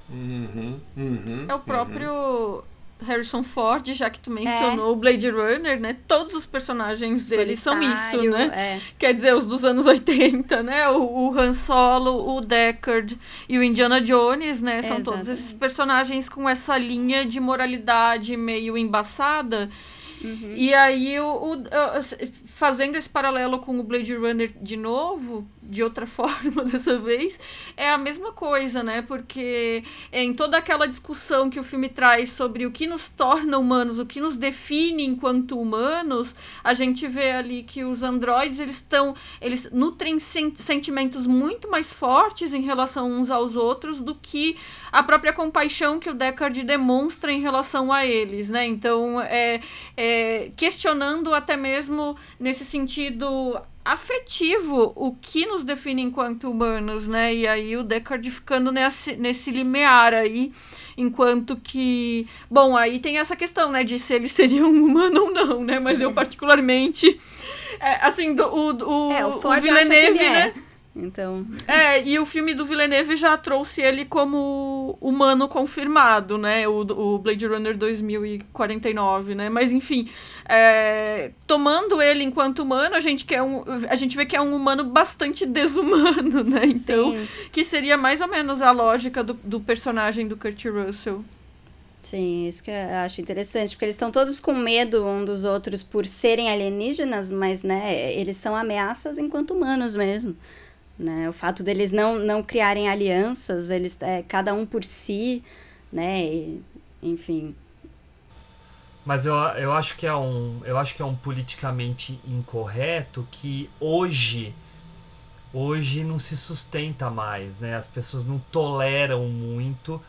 Uhum, uhum, É o próprio Harrison Ford, já que tu É. mencionou o Blade Runner, né? Todos os personagens dele são isso, Solitário, né? é. Quer dizer, os dos anos 80, né? O, o Han Solo, o Deckard e o Indiana Jones, né? São todos esses personagens com essa linha de moralidade meio embaçada. Uhum. E aí, o, o- fazendo esse paralelo com o Blade Runner de novo, de outra forma dessa vez, é a mesma coisa, né? Porque em toda aquela discussão que o filme traz sobre o que nos torna humanos, o que nos define enquanto humanos, a gente vê ali que os androides, eles estão, eles nutrem sen- sentimentos muito mais fortes em relação uns aos outros do que a própria compaixão que o Deckard demonstra em relação a eles, né? Então, é, é, é, questionando até mesmo nesse sentido afetivo o que nos define enquanto humanos, né? E aí o Deckard ficando nesse, nesse limiar aí, enquanto que. Bom, aí tem essa questão, né, de se ele seria um humano ou não, né? Mas eu, particularmente. É, assim, do, o, o, É, o o Ford Villeneuve, ele é. Então. É, e o filme do Villeneuve já trouxe ele como humano confirmado, né? O, o Blade Runner 2049, né? Mas enfim, é, tomando ele enquanto humano, a gente, quer um, a gente vê que é um humano bastante desumano, né? Então, Sim. que seria mais ou menos a lógica do, do personagem do Kurt Russell. Sim, isso que eu acho interessante, porque eles estão todos com medo um dos outros por serem alienígenas, mas, né, eles são ameaças enquanto humanos mesmo. Né? O fato deles não, não criarem alianças, eles é, cada um por si, né? e, enfim. Mas eu, eu acho que é um eu acho que é um politicamente incorreto que hoje hoje não se sustenta mais, né? As pessoas não toleram muito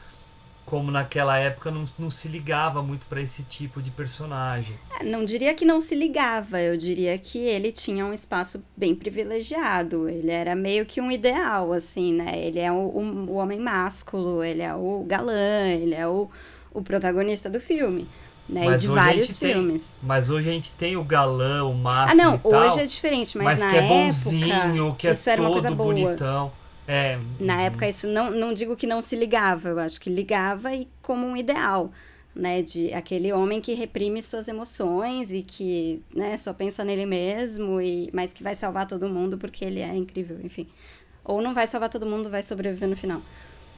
como naquela época não, não se ligava muito para esse tipo de personagem. É, Não diria que não se ligava, eu diria que ele tinha um espaço bem privilegiado. Ele era meio que um ideal, assim, né? Ele é o, o, o homem másculo, ele é o galã, ele é o, o protagonista do filme, né? e de hoje vários gente tem- filmes. mas hoje a gente tem o galã, o Ah, máximo não, e tal, hoje é diferente, mas, na que é época, bonzinho, que é todo boa. É, Na época, isso não, não digo que não se ligava, eu acho que ligava e como um ideal, né? De aquele homem que reprime suas emoções e que né, só pensa nele mesmo, e, mas que vai salvar todo mundo porque ele é incrível, enfim. Ou não vai salvar todo mundo, vai sobreviver no final.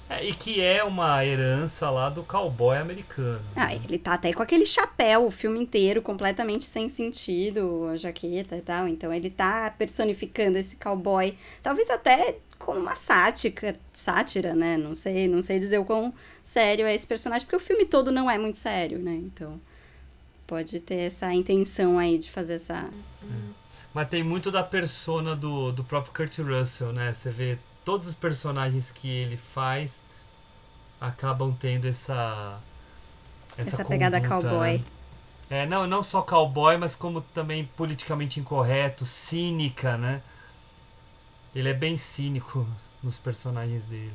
é, e que é uma herança lá do cowboy americano. Ah, ele tá até com aquele chapéu o filme inteiro, completamente sem sentido, a jaqueta e tal. Então ele tá personificando esse cowboy, talvez até com uma sátira, sátira, né? Não sei, não sei dizer o quão sério é esse personagem, porque o filme todo não é muito sério, né? Então pode ter essa intenção aí de fazer essa. Mas tem muito da persona do, do próprio Kurt Russell, né? Você vê todos os personagens que ele faz acabam tendo essa essa, Essa pegada conduta, cowboy. né? É, não, não só cowboy, mas como também politicamente incorreto, cínica, né? Ele é bem cínico nos personagens dele.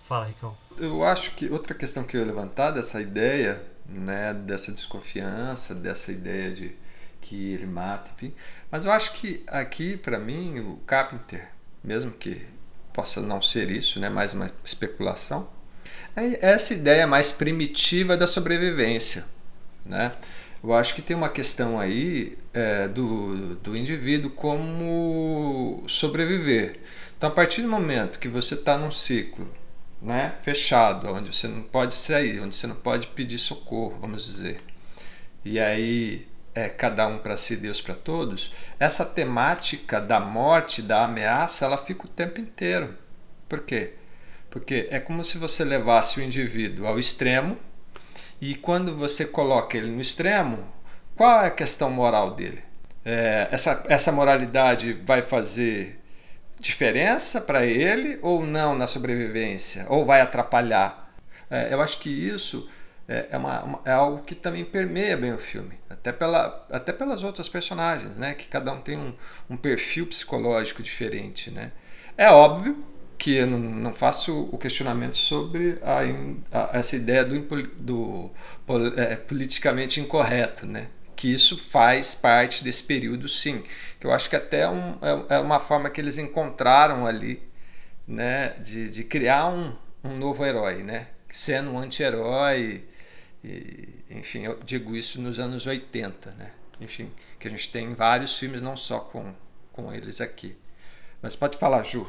Fala, Ricão. Eu acho que outra questão que eu ia levantar dessa ideia, né, dessa desconfiança, dessa ideia de que ele mata, enfim. Mas eu acho que aqui, para mim, o Carpenter, mesmo que possa não ser isso, né, mais uma especulação, é essa ideia mais primitiva da sobrevivência, né? Eu acho que tem uma questão aí é, do, do indivíduo como sobreviver. Então, a partir do momento que você está num ciclo né, fechado, onde você não pode sair, onde você não pode pedir socorro, vamos dizer, e aí é cada um para si, Deus para todos, essa temática da morte, da ameaça, ela fica o tempo inteiro. Por quê? Porque é como se você levasse o indivíduo ao extremo e quando você coloca ele no extremo, qual é a questão moral dele? É, essa, essa moralidade vai fazer diferença para ele ou não na sobrevivência? Ou vai atrapalhar? É, eu acho que isso é, é, uma, uma- é algo que também permeia bem o filme, até, pela, até pelas outras personagens, né? que cada um tem um, um perfil psicológico diferente. Né? É óbvio que eu não, faço o questionamento sobre a, a- essa ideia do, do é, politicamente incorreto, né? que isso faz parte desse período, sim. Que eu acho que até um, é, é uma forma que eles encontraram ali né? de, de criar um, um novo herói, né? sendo um anti-herói. Enfim, eu digo isso nos anos 80, né? enfim, que a gente tem vários filmes, não só com, com eles aqui. Mas pode falar, Ju.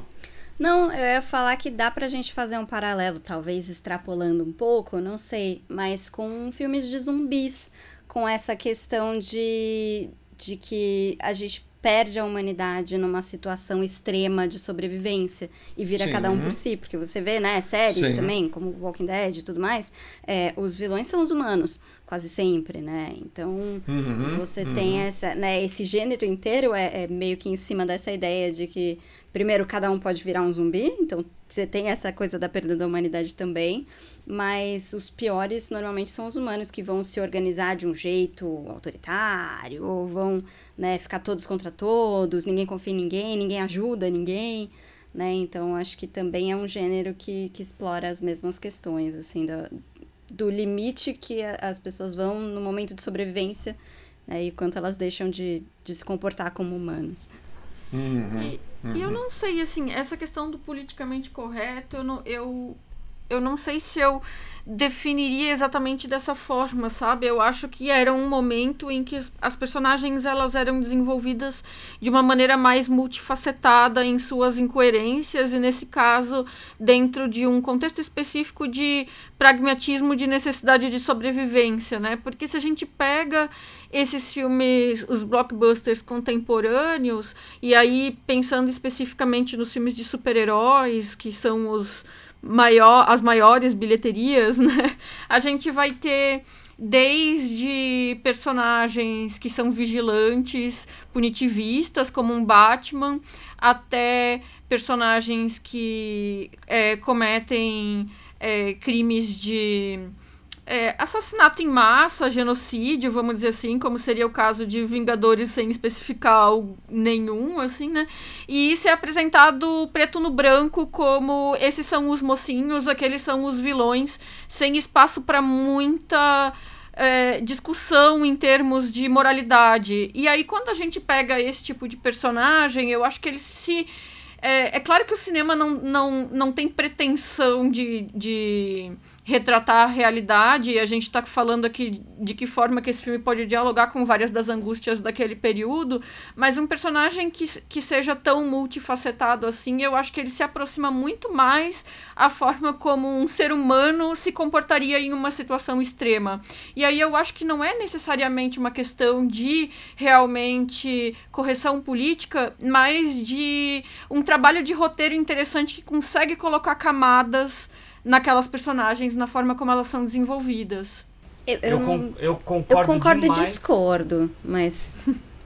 Não, eu ia falar que dá pra gente fazer um paralelo, talvez extrapolando um pouco, não sei, mas com filmes de zumbis, com essa questão de, de que a gente perde a humanidade numa situação extrema de sobrevivência e vira Sim. cada um por si, porque você vê, né, séries Sim. também, como Walking Dead e tudo mais, é, os vilões são os humanos. Quase sempre, né? Então Uhum, você uhum. tem essa, né? Esse gênero inteiro é, é meio que em cima dessa ideia de que primeiro cada um pode virar um zumbi, então você tem essa coisa da perda da humanidade também, mas os piores normalmente são os humanos que vão se organizar de um jeito autoritário ou vão, né, ficar todos contra todos, ninguém confia em ninguém, ninguém ajuda ninguém. Né? Então, acho que também é um gênero que, que explora as mesmas questões, assim, do, do limite que a- as pessoas vão no momento de sobrevivência né? e quanto elas deixam de, de se comportar como humanos. Uhum, E, e eu não sei, assim, essa questão do politicamente correto, eu não, eu, eu não sei se eu definiria exatamente dessa forma, sabe? Eu acho que era um momento em que as- personagens elas eram desenvolvidas de uma maneira mais multifacetada em suas incoerências e nesse caso dentro de um contexto específico de pragmatismo de necessidade de sobrevivência, né? Porque se a gente pega esses filmes, os blockbusters contemporâneos, e aí pensando especificamente nos filmes de super-heróis, que são os maior, as maiores bilheterias, né? A gente vai ter desde personagens que são vigilantes, punitivistas, como um Batman, até personagens que é, cometem é, crimes de é, assassinato em massa, genocídio, vamos dizer assim, como seria o caso de Vingadores sem especificar nenhum, assim, né? E isso é apresentado preto no branco como esses são os mocinhos, aqueles são os vilões, sem espaço para muita é, discussão em termos de moralidade. E aí, quando a gente pega esse tipo de personagem, eu acho que ele se. É, é claro que o cinema não, não, não tem pretensão de, de retratar a realidade, e a gente está falando aqui de que forma que esse filme pode dialogar com várias das angústias daquele período, mas um personagem que, que seja tão multifacetado assim, eu acho que ele se aproxima muito mais à forma como um ser humano se comportaria em uma situação extrema. E aí eu acho que não é necessariamente uma questão de realmente correção política, mas de um trabalho de roteiro interessante que consegue colocar camadas naquelas personagens, na forma como elas são desenvolvidas. Eu, Eu, não- con- eu concordo eu concordo e demais. discordo, mas.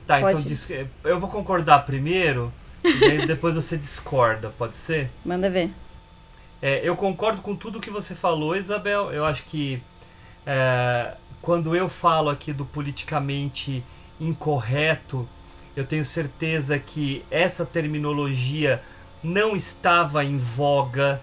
Tá, Pode. então eu vou concordar primeiro e aí depois você discorda, pode ser? Manda ver. É, eu concordo com tudo que você falou, Isabel. Eu acho que é, quando eu falo aqui do politicamente incorreto, eu tenho certeza que essa terminologia não estava em voga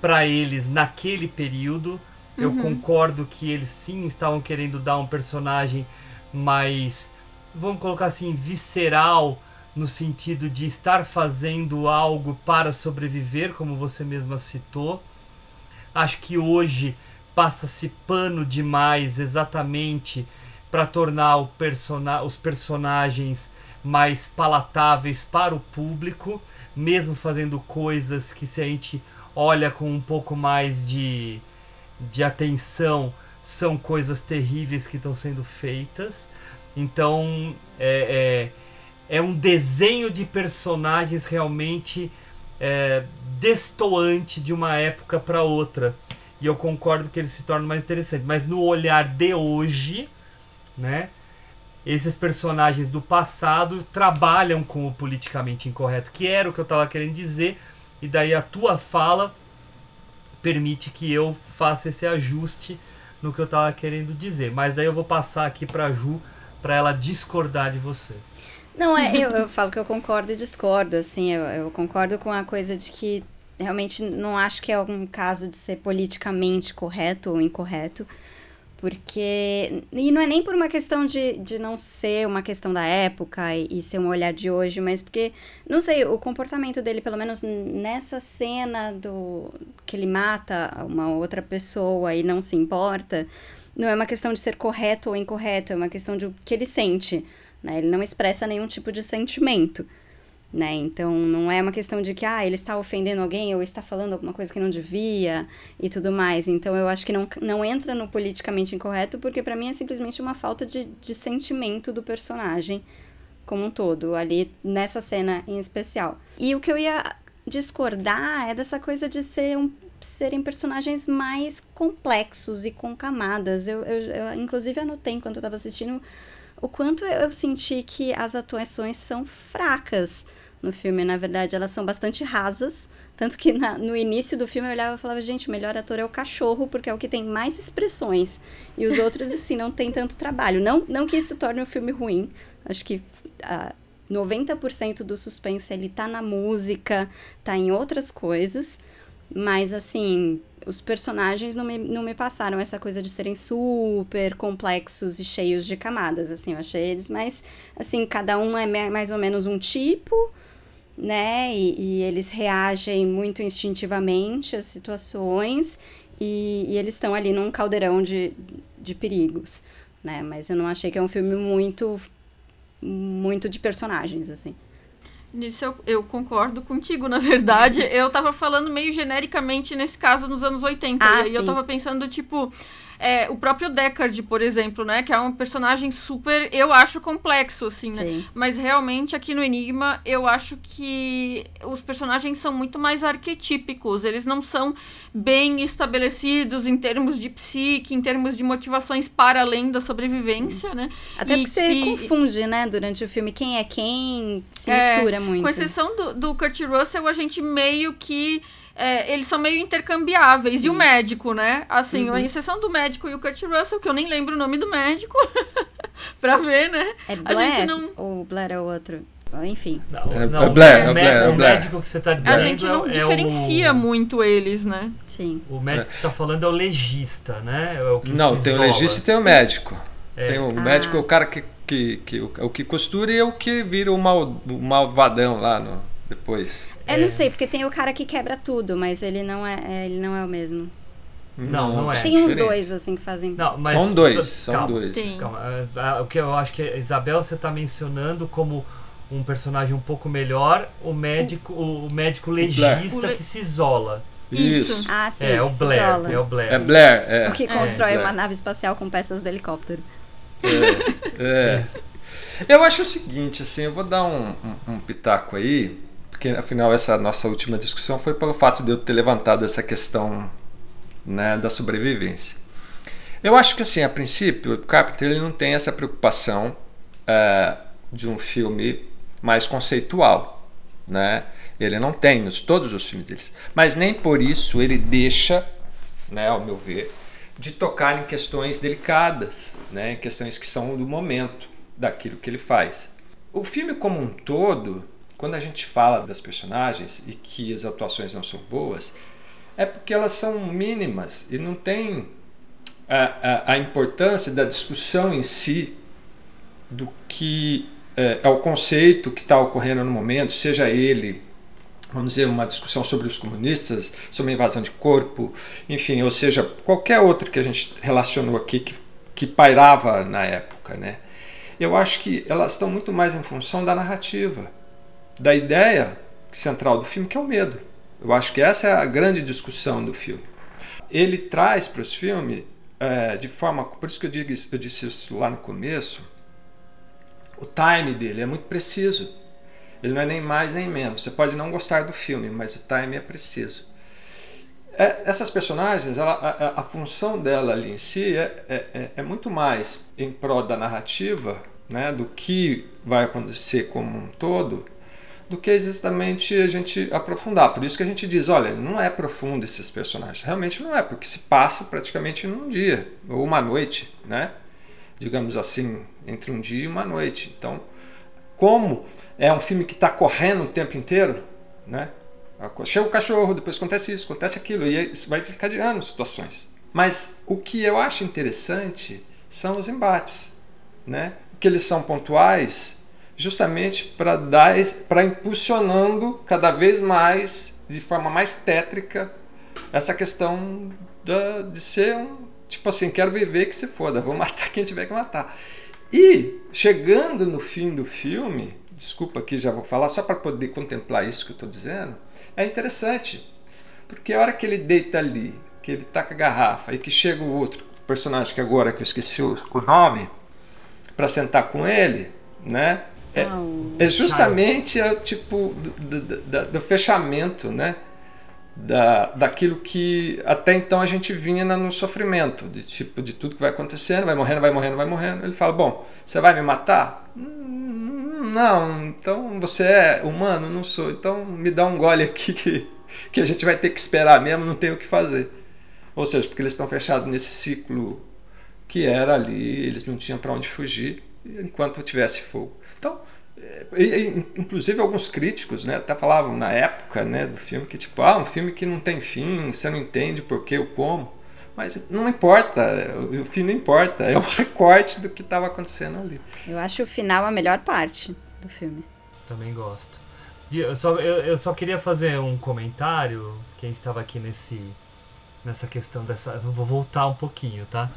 para eles naquele período. Eu Uhum. concordo que eles sim estavam querendo dar um personagem mais, vamos colocar assim, visceral, no sentido de estar fazendo algo para sobreviver, como você mesma citou. Acho que hoje passa-se pano demais exatamente para tornar o persona os personagens mais palatáveis para o público, mesmo fazendo coisas que se a gente olha com um pouco mais de, de atenção, são coisas terríveis que estão sendo feitas. Então é, é, é um desenho de personagens realmente é, destoante de uma época para outra. E eu concordo que ele se torna mais interessante. Mas no olhar de hoje, né? Esses personagens do passado trabalham com o politicamente incorreto, que era o que eu estava querendo dizer, e daí a tua fala permite que eu faça esse ajuste no que eu estava querendo dizer. Mas daí eu vou passar aqui para Ju para ela discordar de você. Não, é, eu, eu falo que eu concordo e discordo, assim, eu, eu concordo com a coisa de que realmente não acho que é um caso de ser politicamente correto ou incorreto, porque. E não é nem por uma questão de, de não ser uma questão da época e, e ser um olhar de hoje, mas porque, não sei, o comportamento dele, pelo menos nessa cena do que ele mata uma outra pessoa e não se importa, não é uma questão de ser correto ou incorreto, é uma questão de o que ele sente. Né? Ele não expressa nenhum tipo de sentimento. Né? Então não é uma questão de que ah, ele está ofendendo alguém ou está falando alguma coisa que não devia e tudo mais. Então eu acho que não, não entra no politicamente incorreto, porque para mim é simplesmente uma falta de, de sentimento do personagem como um todo, ali nessa cena em especial. E o que eu ia discordar é dessa coisa de ser um serem personagens mais complexos e com camadas. Eu, eu, eu inclusive anotei enquanto eu estava assistindo o quanto eu, eu senti que as atuações são fracas no filme. Na verdade, elas são bastante rasas. Tanto que na, no início do filme eu olhava e falava, gente, o melhor ator é o cachorro, porque é o que tem mais expressões. E os outros, assim, não tem tanto trabalho. Não, não que isso torne o filme ruim. Acho que uh, 90% do suspense ele tá na música, tá em outras coisas. Mas, assim, os personagens não me, não me passaram essa coisa de serem super complexos e cheios de camadas, assim. Eu achei eles mais, assim, cada um é mais ou menos um tipo né? E, e eles reagem muito instintivamente às situações e, e eles estão ali num caldeirão de, de perigos, né? Mas eu não achei que é um filme muito muito de personagens, assim. Nisso eu, eu, concordo contigo, na verdade. eu tava falando meio genericamente nesse caso nos anos 80. Ah, e aí sim. eu tava pensando, tipo, é, o próprio Deckard, por exemplo, né? Que é um personagem super, eu acho, complexo, assim, né? Sim. Mas realmente aqui no Enigma, eu acho que os personagens são muito mais arquetípicos. Eles não são bem estabelecidos em termos de psique, em termos de motivações para além da sobrevivência, Sim. né? Até e, porque você e, confunde, né, durante o filme, quem é quem, se é, mistura muito. Com exceção do, do Kurt Russell, a gente meio que é, eles são meio intercambiáveis. Sim. E o médico, né? Assim, uhum. a exceção do médico e o Kurt Russell, que eu nem lembro o nome do médico, pra ver, né? É Blair, a gente não... ou Blair é o outro? Enfim. Não, é, não, é Blair, o, é Blair, o médico que você está dizendo. A gente não é, diferencia é o... muito eles, né? Sim. O médico que você está falando é o legista, né? É o que não, tem isola. o legista e tem o médico. É. Tem o Ah. médico, é o cara que, que, que, o, o que costura e é o que vira o, mal, o malvadão lá no, depois. Eu não sei, porque tem o cara que quebra tudo, mas ele não é, é, ele não é o mesmo. Não, não é. Tem uns diferente. dois, assim, que fazem. Não, mas São dois, só- são calma, dois. Tem. Calma, o que eu acho que a Isabel você está mencionando como um personagem um pouco melhor, o médico, o, o médico legista O que se isola. Isso. Ah, sim. é, o Blair, é o Blair. É Blair, é. O que É. constrói Blair. uma nave espacial com peças do helicóptero. É. Eu acho o seguinte, assim, eu vou dar um, um- um pitaco aí, porque afinal essa nossa última discussão foi pelo fato de eu ter levantado essa questão né, da sobrevivência. Eu acho que assim, a princípio, o Carpenter ele não tem essa preocupação eh, de um filme mais conceitual, né? Ele não tem nos todos os filmes deles, mas nem por isso ele deixa, né, ao meu ver, de tocar em questões delicadas, né, em questões que são do momento daquilo que ele faz. O filme como um todo, quando a gente fala das personagens e que as atuações não são boas, é porque elas são mínimas e não tem a, a, a importância da discussão em si do que é, é o conceito que está ocorrendo no momento, seja ele, vamos dizer, uma discussão sobre os comunistas, sobre a invasão de corpo, enfim, ou seja, qualquer outra que a gente relacionou aqui que, que pairava na época, né? Eu acho que elas estão muito mais em função da narrativa, da ideia central do filme, que é o medo. Eu acho que essa é a grande discussão do filme. Ele traz para os filmes é, de forma. Por isso que eu, digo, eu disse isso lá no começo. O time dele é muito preciso. Ele não é nem mais nem menos. Você pode não gostar do filme, mas o time é preciso. É, essas personagens, ela, a, a- a função dela ali em si é, é, é- é muito mais em prol da narrativa, né, do que vai acontecer como um todo, do que exatamente a gente aprofundar. Por isso que a gente diz, olha, não é profundo esses personagens. Realmente não é, porque se passa praticamente num dia ou uma noite, né? Digamos assim, entre um dia e uma noite. Então, como é um filme que está correndo o tempo inteiro, né? Chega o cachorro, depois acontece isso, acontece aquilo, e isso vai desencadeando situações. Mas o que eu acho interessante são os embates, né? Que eles são pontuais justamente para dar para impulsionando cada vez mais de forma mais tétrica essa questão da, de ser um tipo assim quero viver que se foda vou matar quem tiver que matar. E chegando no fim do filme desculpa aqui já vou falar só para poder contemplar isso que eu estou dizendo é interessante porque a hora que ele deita ali que ele taca a garrafa e que chega o outro personagem que agora que eu esqueci o, nome para sentar com ele né é, é justamente o tipo do, do- do- fechamento, né? da, daquilo que até então a gente vinha no sofrimento, de tipo de tudo que vai acontecendo, vai morrendo, vai morrendo, vai morrendo. Ele fala: Bom, você vai me matar? "Hum, Não, então você é humano? Não sou. Então me dá um gole aqui que, que a gente vai ter que esperar mesmo, não tem o que fazer. Ou seja, porque eles estão fechados nesse ciclo que era ali, eles não tinham para onde fugir enquanto tivesse fogo. Então, é, e- e, inclusive alguns críticos né, até falavam na época né, do filme que tipo, ah, um filme que não tem fim, você não entende por que, o como. Mas não importa, o o fim não importa, é um recorte do que estava acontecendo ali. Eu acho o final a melhor parte do filme. Também gosto. E eu só, eu, eu só queria fazer um comentário, que a gente estava aqui nesse, nessa questão dessa. eu Vou voltar um pouquinho, tá?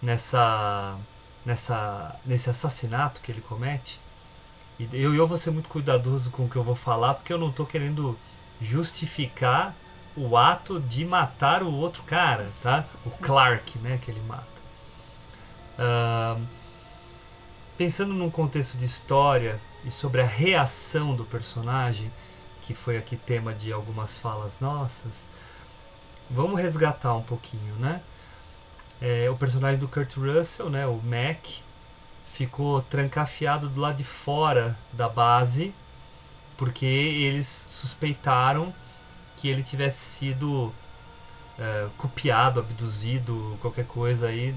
Nessa, nessa, nesse assassinato que ele comete. E eu, eu vou ser muito cuidadoso com o que eu vou falar, porque eu não tô querendo justificar o ato de matar o outro cara, tá? O. Clark, né, que ele mata. Ahn, pensando num contexto de história e sobre a reação do personagem, que foi aqui tema de algumas falas nossas, vamos resgatar um pouquinho, né? É, o personagem do Kurt Russell, né, o Mac, ficou trancafiado do lado de fora da base porque eles suspeitaram que ele tivesse sido é, copiado, abduzido, qualquer coisa aí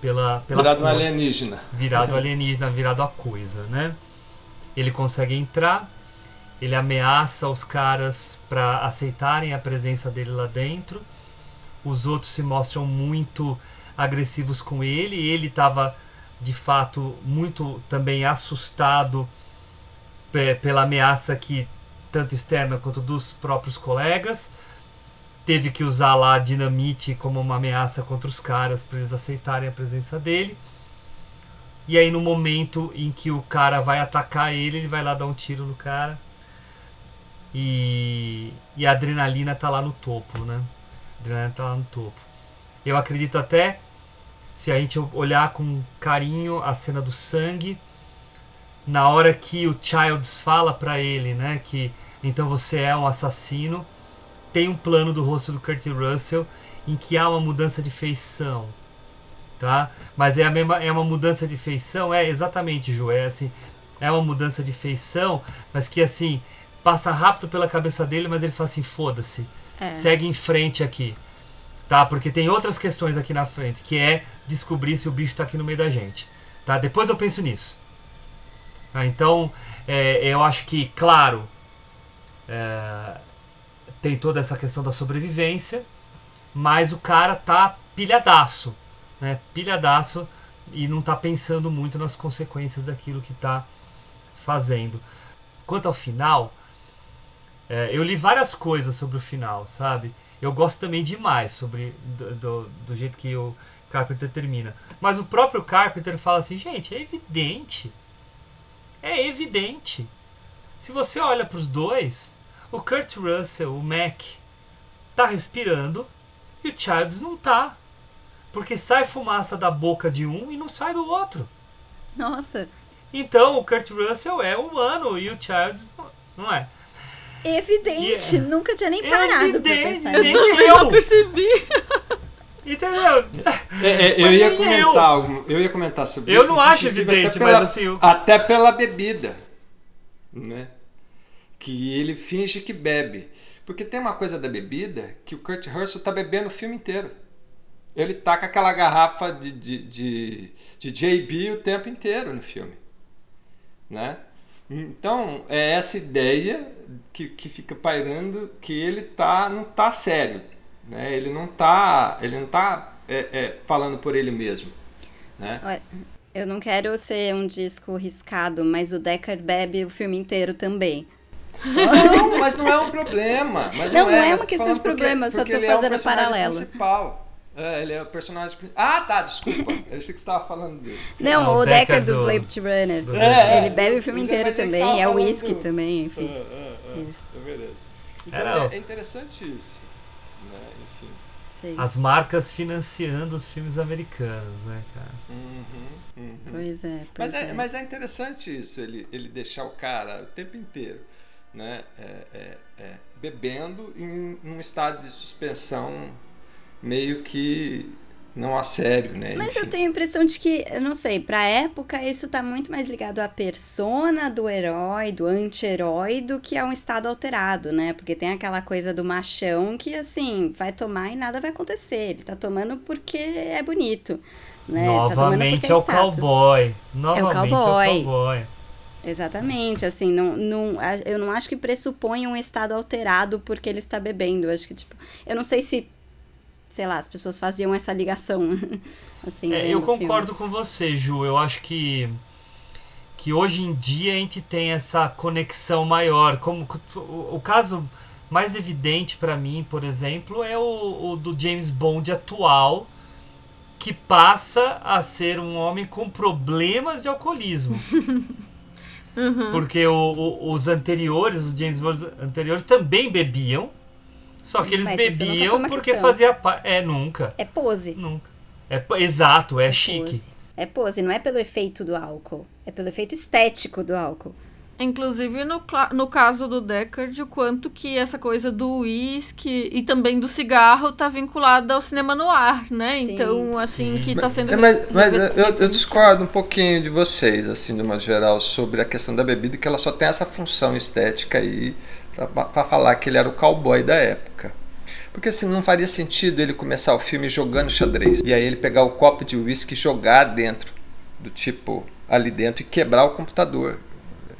pela pela Virado cor- alienígena. virado alienígena, virado a coisa, né? Ele consegue entrar, ele ameaça os caras para aceitarem a presença dele lá dentro. Os outros se mostram muito agressivos com ele. Ele estava de fato muito também assustado pe- pela ameaça que tanto externa quanto dos próprios colegas. Teve que usar lá a dinamite como uma ameaça contra os caras para eles aceitarem a presença dele. E aí no momento em que o cara vai atacar ele, ele vai lá dar um tiro no cara. E, e a adrenalina tá lá no topo, né? A adrenalina tá lá no topo. Eu acredito até, se a gente olhar com carinho a cena do sangue, na hora que o Childs fala pra ele, né, que então você é um assassino, tem um plano do rosto do Kurt Russell em que há uma mudança de feição, tá? Mas é a mesma, é uma mudança de feição, é exatamente, Ju, é assim, é uma mudança de feição, mas que assim passa rápido pela cabeça dele, mas ele fala assim, foda-se, É. segue em frente aqui, tá? Porque tem outras questões aqui na frente, que é descobrir se o bicho tá aqui no meio da gente, tá? Depois eu penso nisso. Ah, então, é, eu acho que, claro, é, tem toda essa questão da sobrevivência, mas o cara tá pilhadaço, né? Pilhadaço e não tá pensando muito nas consequências daquilo que tá fazendo. Quanto ao final, é, eu li várias coisas sobre o final, sabe? Eu gosto também demais sobre do, do, do jeito que o Carpenter termina. Mas o próprio Carpenter fala assim, gente, é evidente. É evidente. Se você olha para os dois, o Kurt Russell, o Mac, tá respirando e o Childs não tá. Porque sai fumaça da boca de um e não sai do outro. Nossa, Então o Kurt Russell é humano e o Childs não- não é. Evidente. E- Nunca tinha nem parado pra Evidente, pensar nisso. Também eu. não percebi. Entendeu? É, é, eu ia comentar, eu. algum- eu ia comentar sobre Eu isso. não acho evidente, até pela- mas assim, eu- até pela bebida, né? Que ele finge que bebe, porque tem uma coisa da bebida que o Kurt Russell tá bebendo o filme inteiro. Ele tá com aquela garrafa de, de, de, de JB o tempo inteiro no filme, né? Então é essa ideia que, que fica pairando que ele tá não tá sério, né? Ele não tá ele não tá é, é, falando por ele mesmo, né? Olha, eu não quero ser um disco riscado, mas o Decker bebe o filme inteiro também. Não, mas não é um problema. Mas Não, não é mas uma questão de problema, só porque tô ele é fazendo personagem paralelo. Principal. É, ele é o personagem principal. Ah, tá, desculpa. Eu achei que você estava falando dele. Não, Não, o Decker do, Blade Runner. do É, ele bebe o filme inteiro você também, tava é whisky do- também, enfim. É, é, é, Isso. é verdade. Então É, é, é interessante isso. Né? Enfim. Sei. As marcas financiando os filmes americanos, né, cara? Uhum, uhum. Pois é, pois Mas é, é. mas é interessante isso, ele, ele deixar o cara o tempo inteiro né, é, é, é, bebendo em um estado de suspensão meio que não a sério, né? Mas Enfim. eu tenho a impressão de que, eu não sei, pra época isso tá muito mais ligado à persona do herói, do anti-herói, do que a um estado alterado, né? Porque tem aquela coisa do machão que, assim, vai tomar e nada vai acontecer. Ele tá tomando porque é bonito, né? Novamente tá é o cowboy. Novamente é o cowboy. cowboy. Exatamente, assim, não, não, a- eu não acho que pressupõe um estado alterado porque ele está bebendo. Eu acho que, tipo, eu não sei se, sei lá, as pessoas faziam essa ligação, assim. É, vendo eu o filme. concordo com você, Ju. Eu acho que que hoje em dia a gente tem essa conexão maior. Como o, o caso mais evidente pra mim, por exemplo, é o, o do James Bond atual, que passa a ser um homem com problemas de alcoolismo. Porque o- o- os anteriores, os James Bond anteriores também bebiam. Só que eles Mas foi bebiam porque questão. fazia parte. É, nunca. É pose. Nunca. É, exato, é, chique. Pose. É pose, não é pelo efeito do álcool. É pelo efeito estético do álcool. Inclusive no, no caso do Deckard, o quanto que essa coisa do uísque e também do cigarro tá vinculada ao cinema no ar, né? Sim. Então, assim, que tá sendo. É, mas mas eu, eu discordo um pouquinho de vocês, assim, de modo geral, sobre a questão da bebida, que ela só tem essa função estética aí para falar que ele era o cowboy da época. Porque assim, não faria sentido ele começar o filme jogando xadrez. E aí ele pegar o copo de uísque e jogar dentro, do tipo, ali dentro, e quebrar o computador.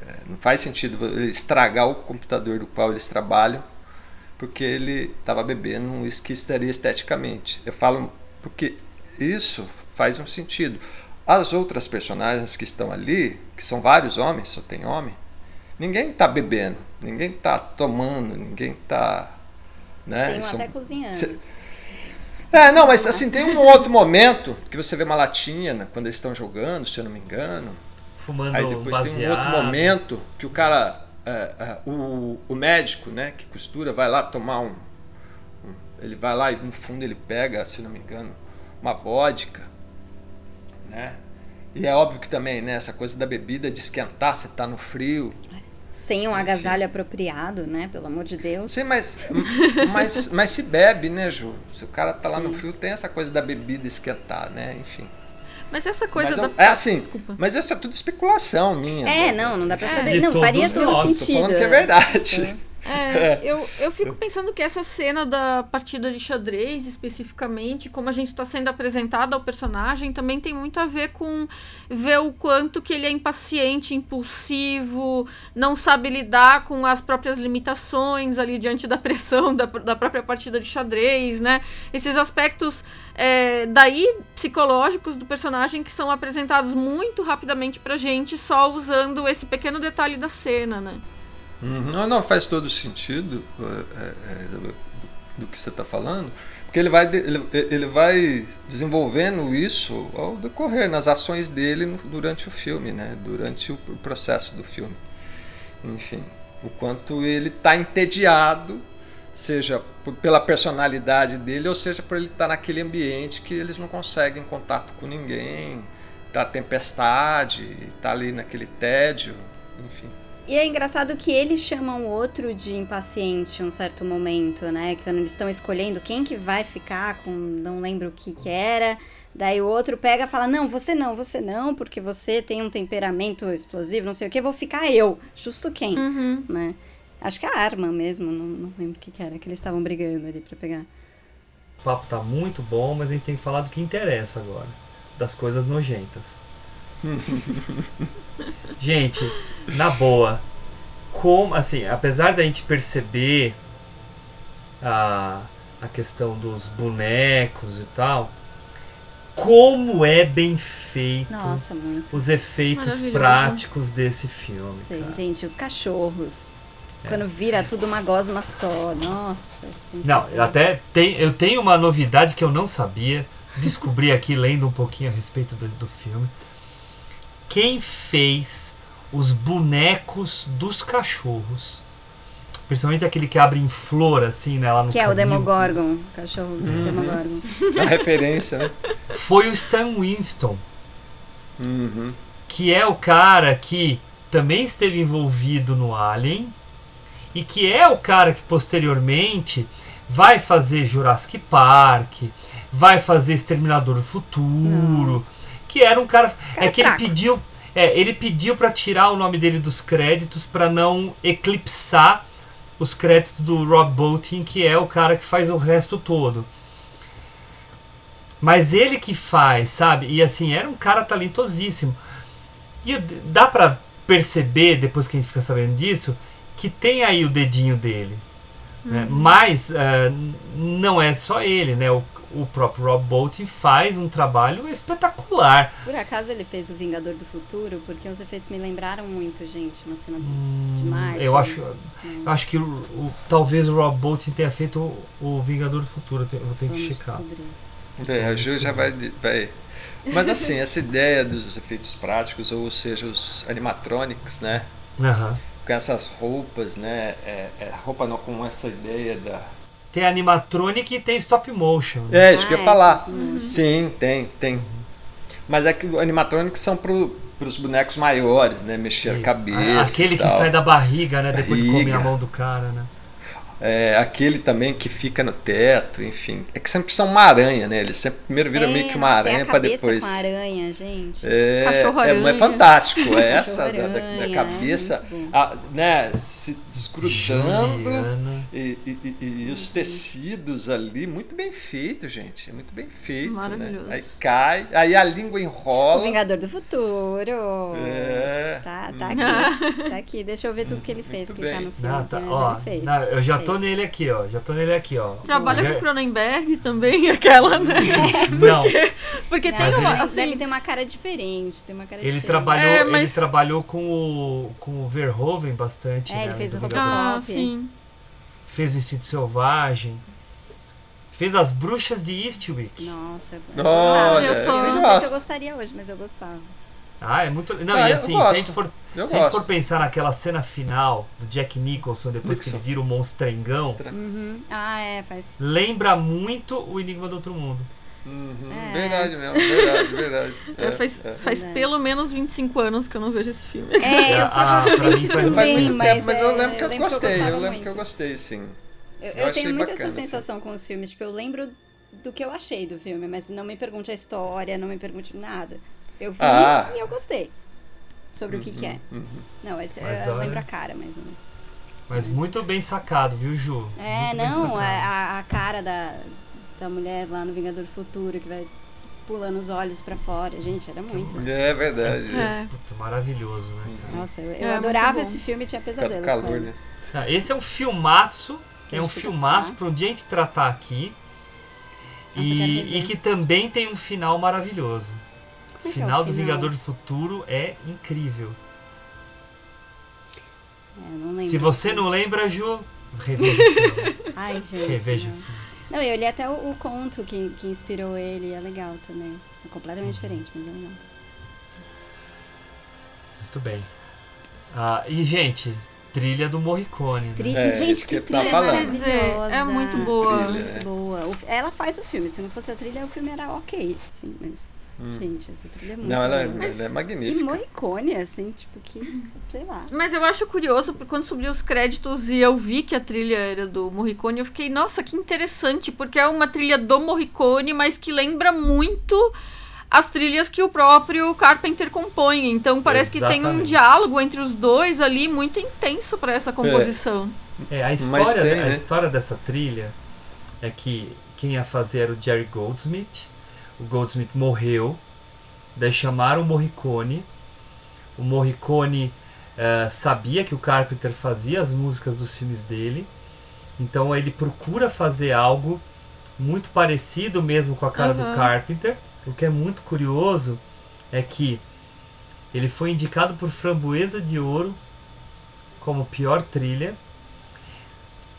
É, Não faz sentido ele estragar o computador do qual eles trabalham, porque ele estava bebendo um uísque que estaria esteticamente. Eu falo porque isso faz um sentido. As outras personagens que estão ali, que são vários homens, só tem homem, ninguém está bebendo, ninguém está tomando, ninguém está. Né? Tem um São- até cozinhando. Cê- É, não, mas assim, tem um outro momento que você vê uma latinha né, quando eles estão jogando, se eu não me engano. Fumando Aí depois tem um outro baseado. momento que o cara, é, é, o, o médico, né, que costura, vai lá tomar um, um- Ele vai lá e no fundo ele pega, se não me engano, uma vodka, né? E é óbvio que também, né, essa coisa da bebida de esquentar, você tá no frio. Sem um agasalho apropriado, né? Pelo amor de Deus. Sim, mas, mas, mas se bebe, né, Ju? Se o cara tá lá no frio, tem essa coisa da bebida esquentar, né? Enfim. Mas essa coisa Mas da. eu- é assim, Desculpa. mas isso é tudo especulação minha. É, né? não, não dá pra É. saber. De Não, faria todo nós, tô sentido. falando que é verdade. É, eu, eu fico pensando que essa cena da partida de xadrez, especificamente, como a gente está sendo apresentado ao personagem, também tem muito a ver com ver o quanto que ele é impaciente, impulsivo, não sabe lidar com as próprias limitações ali diante da pressão da, da própria partida de xadrez, né? Esses aspectos é, daí psicológicos do personagem que são apresentados muito rapidamente pra gente, só usando esse pequeno detalhe da cena, né? Uhum. Não, não, faz todo sentido é, é, é, do, do que você está falando, porque ele vai, ele, ele vai desenvolvendo isso ao decorrer, nas ações dele no- durante o filme, né? durante o, processo do filme. Enfim, o quanto ele está entediado, seja pela personalidade dele, ou seja por ele estar naquele ambiente que eles não conseguem contato com ninguém, tá tempestade, tá ali naquele tédio, enfim. E é engraçado que eles chamam o outro de impaciente em um certo momento, né? Quando eles estão escolhendo quem que vai ficar com não lembro o que que era. Daí o outro pega e fala: Não, você não, você não, porque você tem um temperamento explosivo, não sei o que, vou ficar eu. Justo quem? Né? Acho que é a arma mesmo, não, não lembro o que, que era, que eles estavam brigando ali pra pegar. O papo tá muito bom, mas a gente tem que falar do que interessa agora. Das coisas nojentas. gente, na boa. Como, assim, apesar da gente perceber a, a questão dos bonecos e tal, como é bem feito Nossa, muito. os efeitos práticos desse filme. Sei, cara. gente, os cachorros. Quando vira tudo uma gosma só. Nossa, Não, sensacional. eu até tem, eu tenho uma novidade que eu não sabia. Descobri aqui lendo um pouquinho a respeito do, do filme. Quem fez os bonecos dos cachorros, principalmente aquele que abre em flor, assim, né, lá no Que é o Demogorgon, o cachorro do Demogorgon. A referência, né? foi o Stan Winston, Uhum. que é o cara que também esteve envolvido no Alien e que é o cara que posteriormente vai fazer Jurassic Park, vai fazer Exterminador do Futuro, que era um cara, é que ele pediu, é, ele pediu para tirar o nome dele dos créditos para não eclipsar os créditos do Rob Bottin, que é o cara que faz o resto todo. Mas ele que faz, sabe? E assim, era um cara talentosíssimo. E dá pra perceber, depois que a gente fica sabendo disso, que tem aí o dedinho dele. né? Mas ah, n- não é só ele, né? O, o próprio Rob Bottin faz um trabalho espetacular. Por acaso ele fez o Vingador do Futuro? Porque os efeitos me lembraram muito, gente. Uma cena de Hum, Marte. eu acho, Hum. eu acho que o, o- talvez o Rob Bottin tenha feito o, o Vingador do Futuro. Eu tenho, eu tenho que checar. É, a Ju já vai, vai. Mas assim, essa ideia dos efeitos práticos, ou seja, os animatronics, né? Aham. Com essas roupas, né? É, é, roupa não, com essa ideia da. Tem animatronic e tem stop motion. né? É, isso que eu ia Ah, falar. essa- uhum. Sim, tem, tem. Mas é que o animatronics são pro, pros bonecos maiores, né? Mexer a Isso. cabeça. Aquele e que sai da barriga, né? Depois de comer a Barriga. mão do cara, né? É, aquele também que fica no teto, enfim. É que sempre são uma aranha, né? Eles sempre primeiro viram meio que uma aranha a pra cabeça depois. com aranha, gente. É, Cachorro-aranha. é, é fantástico. É essa da, da- cabeça, é muito a- né, se desgrudando e, e- e- e os tecidos ali, muito bem feito, gente. É muito bem feito, né? Maravilhoso. Aí cai, aí a língua O enrola. Vingador do Futuro. É. Tá, tá aqui. tá aqui. Deixa eu ver tudo que ele fez. Muito que tá no filme. Não, tá, mas ó, ele fez. não, eu já tô Fez. nele aqui, ó. Já tô nele aqui, ó. Trabalha Já- com Cronenberg também, aquela, né? Não, Porque Não, tem uma. ele Assim, deve ter uma cara diferente. Tem uma cara ele diferente. trabalhou, É, ele mas- trabalhou com o com o Verhoeven bastante, É, né? ele fez o Vingador. ah, Robocop. sim. Fez o Instinto Selvagem. Fez as Bruxas de Eastwick. Nossa, eu Olha, gostava. eu sou- Eu não sei se eu gostaria hoje, mas eu gostava. Ah, é muito. Não, Ah, e eu assim, se a gente for, Eu se a gente for pensar naquela cena final do Jack Nicholson, depois que ele Nixon. vira o monstrengão, Uhum. Ah, é, faz. lembra muito o Enigma do Outro Mundo. Uhum, É. Verdade mesmo, verdade, verdade. É, faz é. faz Verdade. pelo menos 25 anos que eu não vejo esse filme. É, eu Ah, pra mim provavelmente faz- Não faz também, muito mas, tempo, mas eu é, lembro que eu, lembro gostei. gostava eu lembro que eu muito. gostei, sim. Eu, Eu eu tenho muito bacana, essa assim. sensação com os filmes, tipo, eu lembro do que eu achei do filme, mas não me pergunte a história, não me pergunte nada. Eu vi Ah. e eu gostei. Sobre o que que é. Uhum. Não, esse, Mas eu olha- lembro a cara, mas... não- Mas muito bem sacado, viu, Ju? É, Muito não, sacado. a, a- cara da, da mulher lá no Vingador do Futuro, que vai pulando os olhos pra fora. Gente, era muito. É verdade. É. Puta, maravilhoso, né? cara? Nossa, eu, eu É, adorava esse filme e tinha Ca- pesadelos com Calor, né? Ah, esse é um filmaço. Que É um filmaço para um dia a gente tratar aqui. Nossa, E, e que também tem um final maravilhoso. Como é que é o final do final? Vingador do Futuro é incrível. É, não lembro. Se você não lembra, Ju, reveja o filme. Ai, gente. reveja o não. filme. Não, eu li até o, o conto que, que inspirou ele, é legal também. É completamente diferente, mas é legal. Muito bem. Ah, e, gente, trilha do Morricone. né? Tri- É, gente, que que trilha. Quer dizer, é muito boa. Trilha, Muito é. boa. O- ela faz o filme. Se não fosse a trilha, o filme era ok, assim, mas. Gente, essa trilha é muito Hum. Não, ela, é- boa. ela é E magnífica. Morricone, assim, tipo, que. Sei lá. Mas eu acho curioso, porque quando subiu os créditos e eu vi que a trilha era do Morricone, eu fiquei, nossa, que interessante, porque é uma trilha do Morricone, mas que lembra muito as trilhas que o próprio Carpenter compõe. Então parece que tem um Exatamente. diálogo entre os dois ali muito intenso para essa composição. É, a Mas história, tem, a né? história dessa trilha é que quem ia fazer era o Jerry Goldsmith. O Goldsmith morreu. Daí chamaram o Morricone. O Morricone eh, sabia que o Carpenter fazia as músicas dos filmes dele. Então ele procura fazer algo muito parecido mesmo com a cara do Uhum. Carpenter. O que é muito curioso é que ele foi indicado por Framboesa de Ouro como pior trilha.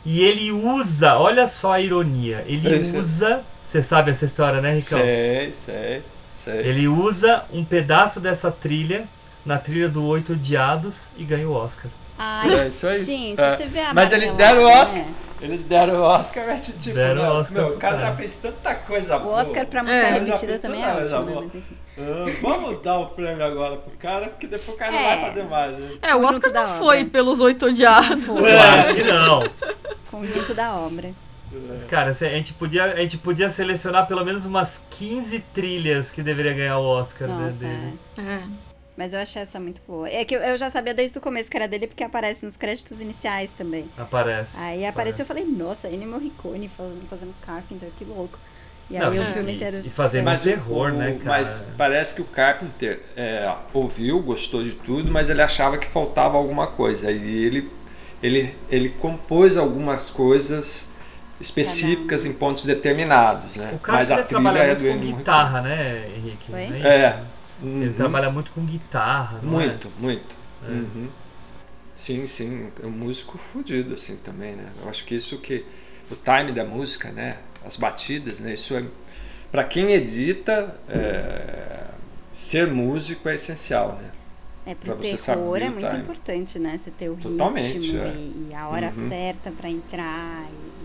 E ele usa, olha só a ironia, ele Esse- usa, você sabe essa história, né, Ricão? Sei, sei, sei. Ele usa um pedaço dessa trilha na trilha do Oito Odiados e ganha o Oscar. Ai, É isso aí. gente, É. você vê a Mas ele Marvel deram o lá, Oscar. né? Eles deram o Oscar, mas tipo, Deram não, o Oscar meu, o cara cara. já fez tanta coisa O boa. Oscar pra música É. Repetida também é ótimo, né? Ah, vamos dar o prêmio agora pro cara, porque depois o cara não É. vai fazer mais. Né? É, o Oscar não obra. foi pelos oito odiados. Claro que não. Conjunto da obra. Mas, Cara, a gente, podia, a gente podia selecionar pelo menos umas 15 trilhas que deveria ganhar o Oscar Nossa, dele. é. É. Mas eu achei essa muito boa. É que eu, eu já sabia desde o começo que era dele, porque aparece nos créditos iniciais também. Aparece. Aí apareceu, eu aparece. falei, nossa, Ennio Morricone fazendo, fazendo Carpenter, que louco. E Não, aí o é. filme e- inteiro... e fazendo Mas o- terror, o- né, cara? Mas parece que o Carpenter é, ouviu, gostou de tudo, mas ele achava que faltava alguma coisa. E ele, ele, ele compôs algumas coisas específicas em pontos determinados, né? O cara mas a ele trilha trabalha é do com Ennio guitarra, né, Henrique? Não? É. Ele Uhum. trabalha muito com guitarra, não Muito, é? muito. É. Uhum. Sim, sim. É um músico fudido, assim, também, né? Eu acho que isso que... O time da música, né? As batidas, né? Isso é... Pra quem edita, é, ser músico é essencial, né? É, pro pra você saber terror é muito time. importante, né? Você ter o Totalmente, ritmo é. e, e a hora Uhum. certa pra entrar. e-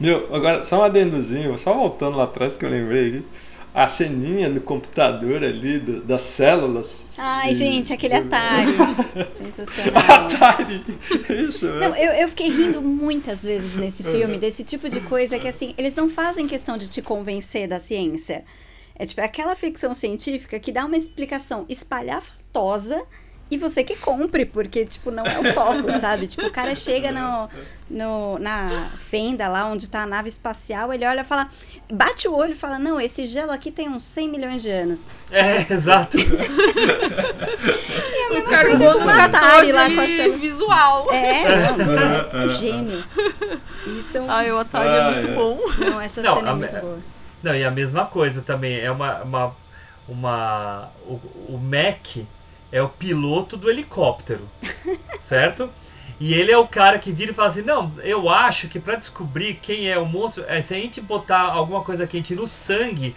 Meu, agora, só um adendozinho, só voltando lá atrás que eu lembrei aqui. A ceninha no computador ali, do- das células. Ai, e- gente, aquele Atari. Sensacional. Atari! Isso? Não, eu, eu fiquei rindo muitas vezes nesse filme, desse tipo de coisa que, assim, eles não fazem questão de te convencer da ciência. É tipo aquela ficção científica que dá uma explicação espalhafatosa e você que compre, porque, tipo, não é o foco, sabe? Tipo, o cara chega no, no, na fenda lá onde tá a nave espacial, ele olha e fala, bate o olho e fala, não, esse gelo aqui tem uns 100 milhões de anos. É, exato. E a mesma Cargou coisa do Atari 14 lá com visual. É, não, cara, é um gênio. Isso é um... Ai, o Atari é Ah, muito é. bom. Não, essa Não, cena é muito me- boa. Não, e a mesma coisa também. É uma. uma, uma o, o Mac é o piloto do helicóptero. certo? E ele é o cara que vira e fala assim: Não, eu acho que pra descobrir quem é o monstro, é, se a gente botar alguma coisa quente no sangue,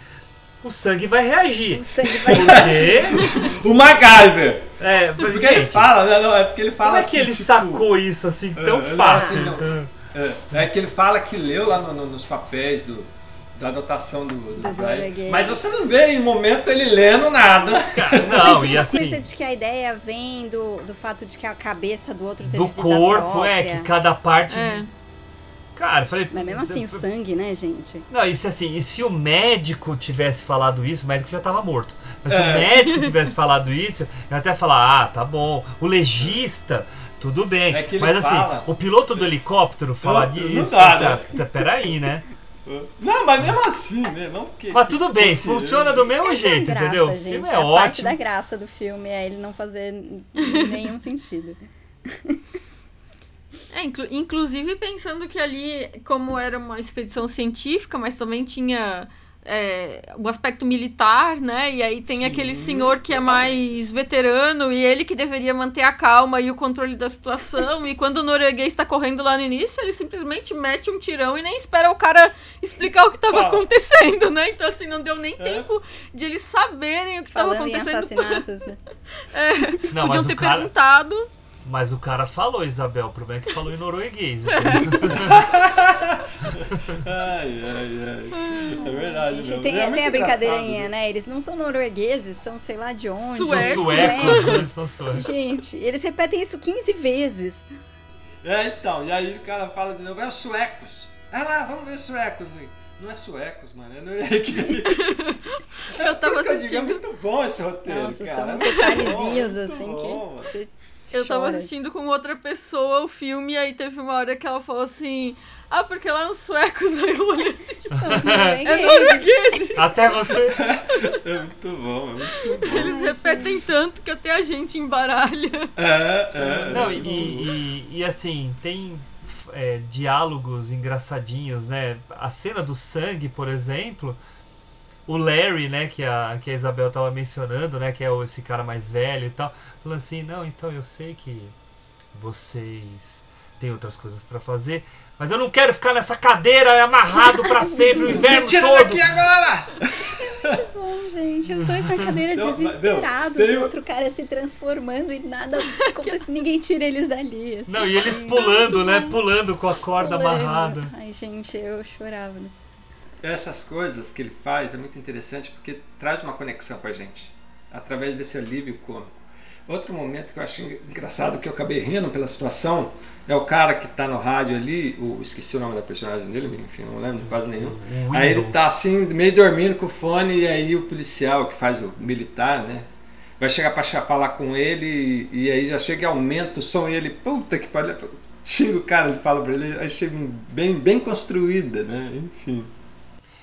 o sangue vai reagir. O sangue vai Porque. O MacGyver! É, Porque ele gente, fala, né, não, é porque ele fala como é assim. que ele tipo, sacou isso assim tão é, fácil? não, assim, É, é que ele fala que leu lá no- no- nos papéis do, da anotação do, do Dos Brian. Mas você não vê em momento ele lendo nada. Não, Mas tem e assim. coisa de que a ideia vem do, do fato de que a cabeça do outro teve Do vida corpo, é, que cada parte. É. Cara, eu falei. Mas mesmo assim, o sangue, né, gente? Não, e se assim, e se o médico tivesse falado isso, o médico já tava morto. Mas se É. o médico tivesse falado isso, eu até falar, ah, tá bom. O legista, tudo bem. É Mas assim, fala- o piloto do helicóptero falar Não- disso. não dá, né? Peraí, né? Não, mas mesmo assim, né? Não porque. Mas tudo bem, fosse- funciona do mesmo Essa é a jeito, graça, entendeu? O gente. filme é a parte ótimo. da graça do filme é ele não fazer nenhum sentido. É, inclu- inclusive pensando que ali, como era uma expedição científica, mas também tinha é, o aspecto militar, né? E aí tem Sim, aquele senhor que é mais veterano e ele que deveria manter a calma e o controle da situação. e quando o norueguês está correndo lá no início, ele simplesmente mete um tirão e nem espera o cara explicar o que estava Fala. acontecendo, né? Então, assim, não deu nem É. tempo de eles saberem o que estava Falando em acontecendo. assassinatos, né? É, Não, podiam mas ter o cara, perguntado. Mas o cara falou, Isabel. O problema é que falou em norueguês. Ai, ai, ai. É verdade. Gente, tem, É tem a brincadeirinha, né? né? Eles não são noruegueses, são sei lá de onde. São Suecos. suecos, né? São suecos. Gente, eles repetem isso 15 vezes. É, então, e aí o cara fala de novo, é os suecos. Ah lá, vamos ver suecos. Não é suecos, mano, é norueguês. Eu tava que eu digo, é assistindo. muito bom esse roteiro, Nossa, cara. são É uns detalhezinhos bom, assim muito bom, que. mano. Eu tava chora. assistindo com outra pessoa o filme, e aí teve uma hora que ela falou assim: Ah, porque lá nos suecos aí eu olhei assim, tipo, os é norueguês. Até você. É muito bom, é muito bom. Eles repetem tanto que até a gente embaralha. É, é. Não, é e, e, e, assim, tem é, diálogos engraçadinhos, né? A cena do sangue, por exemplo, o Larry, né, que a, que a Isabel tava mencionando, né, que é esse cara mais velho e tal, falando assim, não, então eu sei que vocês têm outras coisas pra fazer, mas eu não quero ficar nessa cadeira amarrado pra sempre o inverno Me tira todo. daqui agora! Bom, gente, os dois na cadeira Não, desesperados, tem o outro cara se transformando e nada acontece, ninguém tira eles dali. assim. Não, e eles pulando, né? Pulando com a corda Pulando. amarrada. Ai, gente, eu chorava nesse Essas coisas que ele faz é muito interessante porque traz uma conexão com a gente, através desse alívio cômico. Outro momento que eu acho engraçado, que eu acabei rindo pela situação, é o cara que tá no rádio ali, o, esqueci o nome da personagem dele, enfim, não lembro de quase nenhum. O Aí ele Windows. tá assim, meio dormindo com o fone, e aí o policial que faz o militar, né? Vai chegar pra cha- falar com ele, e, e aí já chega e aumenta o som, e ele, puta que pariu, tira o cara, ele fala pra ele, aí chega um bem, bem construída, né? Enfim.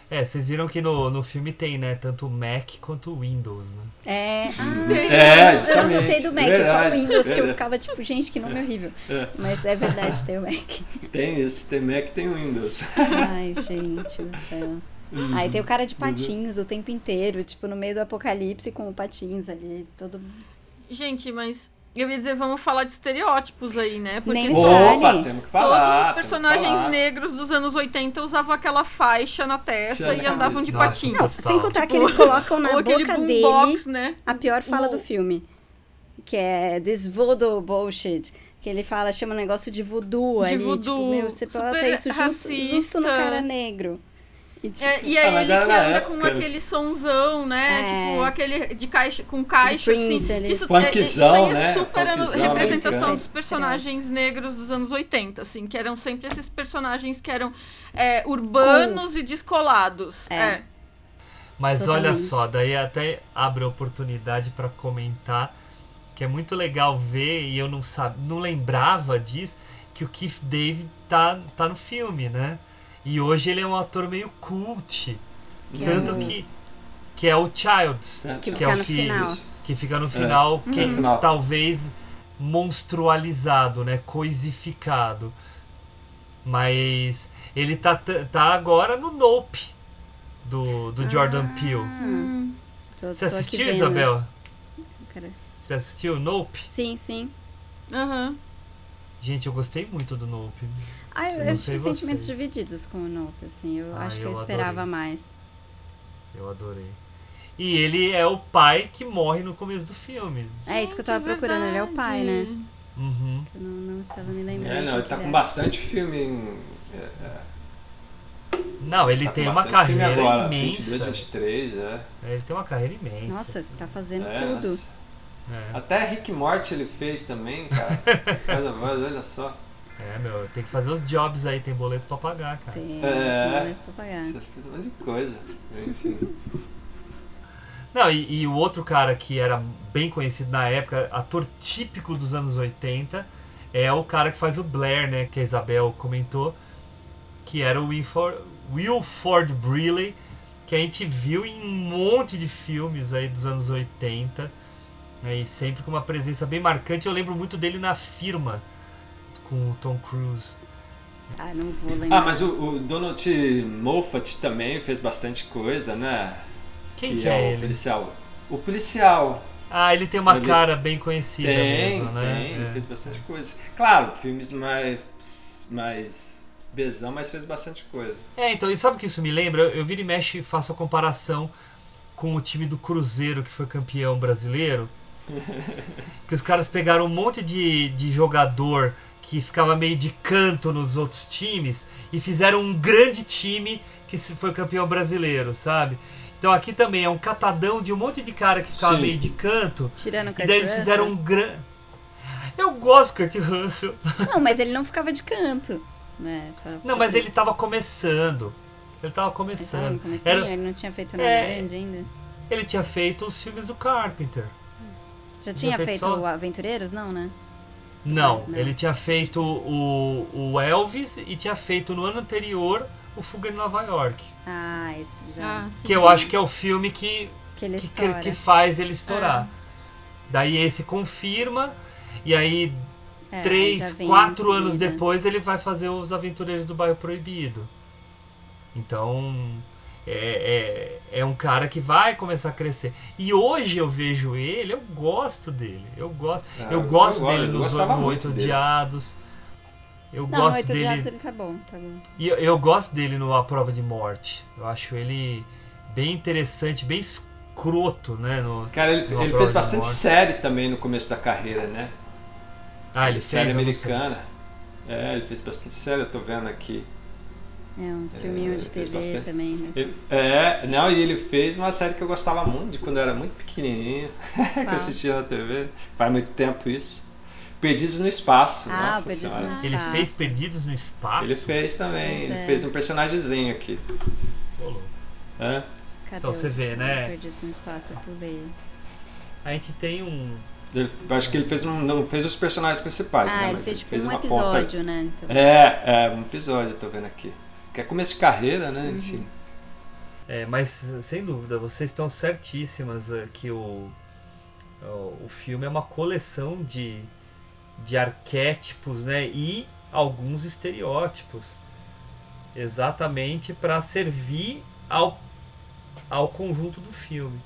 É, vocês viram que no, no filme tem, né? Tanto o Mac quanto o Windows, né? É, ah, É, eu não sei do Mac, verdade, só o Windows, que eu verdade. ficava tipo, gente, que nome horrível. É. Mas é verdade, tem o Mac. Tem esse, tem Mac, tem Windows. Ai, gente do céu. Uhum. Aí tem o cara de patins o tempo inteiro, tipo, no meio do apocalipse com o patins ali, todo. Gente, mas eu ia dizer, vamos falar de estereótipos aí, né? Porque Nem Opa, fale. temos que todos falar. os temos que personagens negros dos anos 80 usavam aquela faixa na testa e andavam de patins. Não, sem contar que Tipo, eles colocam na boca dele né? a pior fala O- do filme. Que é this voodoo bullshit. Que ele fala, chama um negócio de voodoo De ali. voodoo, tipo, meu, você super bota isso justo, justo no cara negro. E, tipo, É, e Ah, aí mas ele que anda época, com né? aquele sonzão, né? É. Tipo, aquele de caixa, com caixa, assim. Isso, Funkzão, é, isso aí é né? super ano- Funkzão representação americano. dos personagens negros dos anos 80, assim. Que eram sempre esses personagens que eram é, urbanos e descolados. É. É. Mas olha só, daí até abre a oportunidade pra comentar que é muito legal ver e eu não sab... não lembrava disso que o Keith David tá tá no filme, né? E hoje ele é um ator meio cult, Que é tanto o- que que é o Childs, É, Que que é o que que fica no final, que é final. talvez monstrualizado, né, coisificado. Mas ele tá, tá agora no Nope do, do Jordan Peele. Hum, tô- Você tô assistiu. Isabel? Cara, Você assistiu Nope? Sim, sim. Aham. Gente, eu gostei muito do Nope. Ah, Eu eu, tive sentimentos vocês. divididos com o Nope, assim. Eu Ah, acho que eu eu esperava adorei. mais. Eu adorei. E ele é o pai que morre no começo do filme. É isso que eu tava Gente, procurando, ele é o pai, né? Uhum. Eu não, não estava me lembrando. É, não, ele tá com era. bastante filme em. é, é, Não, ele tá tem uma carreira agora, imensa. 22, 23, é. Ele tem uma carreira imensa. Nossa, assim. tá fazendo É, tudo. É. Até Rick Morty ele fez também, cara. Faz a voz, olha só. É, meu, tem que fazer os jobs aí, tem boleto pra pagar, cara. Tem, É. tem boleto pra pagar. Você fez um monte de coisa. Enfim. Não, e, e o outro cara que era bem conhecido na época, ator típico dos anos 80, é o cara que faz o Blair, né? Que a Isabel comentou, que era o Wilford, Wilford Briley, que a gente viu em um monte de filmes aí dos anos 80, né, e sempre com uma presença bem marcante. Eu lembro muito dele na firma com o Tom Cruise. Ah, não vou lembrar. Ah, mas o, o Donald Moffat também fez bastante coisa, né? Quem que, é, o ele? policial. O policial. Ah, ele tem uma Ele- cara bem conhecida Tem, mesmo, né? tem, ele É. fez bastante coisa. Claro, filmes mais. mais. besão, mas fez bastante coisa. É, então, e sabe o que isso me lembra? Eu, eu viro e mexe e faço a comparação com o time do Cruzeiro, que foi campeão brasileiro. Que os caras pegaram um monte de, de jogador que ficava meio de canto nos outros times e fizeram um grande time que se- foi campeão brasileiro, sabe? Então aqui também é um catadão de um monte de cara que ficava Sim. meio de canto. Tirando o E daí eles fizeram um grande. Eu gosto do Kurt Russell. Não, mas ele não ficava de canto. Né? Não, mas ele isso. tava começando. Ele tava Ele tava começando. comecinho, Era- ele não tinha feito nada É. grande ainda. Ele tinha feito os filmes do Carpenter. Já tinha feito feito só- o Aventureiros? Não, né? Não, Não. ele tinha feito o, o Elvis e tinha feito no ano anterior o Fuga em Nova York. Ah, esse já. Ah. Que eu acho que é o filme que, que ele que, que, faz ele estourar. Daí esse confirma, e aí É, três, quatro anos depois ele vai fazer os Aventureiros do Bairro Proibido. Então é, é, é um cara que vai começar a crescer. E hoje eu vejo ele, eu gosto dele. Eu gosto, Ah, eu eu gosto dele nos Oito. Odiados. Eu Não, gosto oito dele. Odiados ele tá bom, tá bom. E eu, eu gosto dele no A Prova de Morte. Eu acho ele bem interessante, bem escroto, né? No, Cara, ele, no ele fez bastante Morte. série também no começo da carreira, né? Ah, ele série fez, americana. É, ele fez bastante série, eu tô vendo aqui. É, um filminho ele de TV também. né? Ele- é, não, e ele fez uma série que eu gostava muito de quando eu era muito pequenininho, que eu assistia na TV. Faz muito tempo isso. Perdidos no Espaço. Ah, nossa Perdidos senhora. no. Ele fez Perdidos no Espaço? Ele fez também, Pois ele é. fez um personagemzinho aqui. É. Cadê Então você vê, né? Perdi no espaço, eu pulei. A gente tem um. Ele- eu acho que ele fez um, não fez os personagens principais, Ah, né? ele Mas fez, ele tipo, fez um uma ponta. episódio, né? Então. É, é, um episódio, eu tô vendo aqui. Que é começo de carreira, né? Uhum. Enfim. É, mas sem dúvida, vocês estão certíssimas eh, que o, o, o filme é uma coleção de, de arquétipos né, e alguns estereótipos. Exatamente para servir ao, ao conjunto do filme.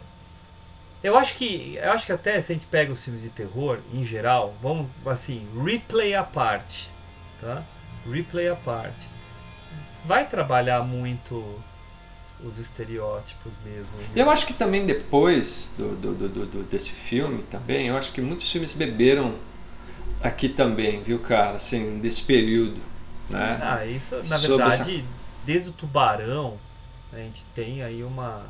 Eu acho que eu acho que até se a gente pega os filmes de terror em geral, vamos assim, replay à parte, tá? Replay à parte. Vai trabalhar muito os estereótipos mesmo. E eu acho que também depois do, do, do, do- desse filme também, eu acho que muitos filmes beberam aqui também, viu, cara? Assim, desse período, né? Ah, isso na Sobre essa- verdade, desde o tubarão, né, a gente tem aí uma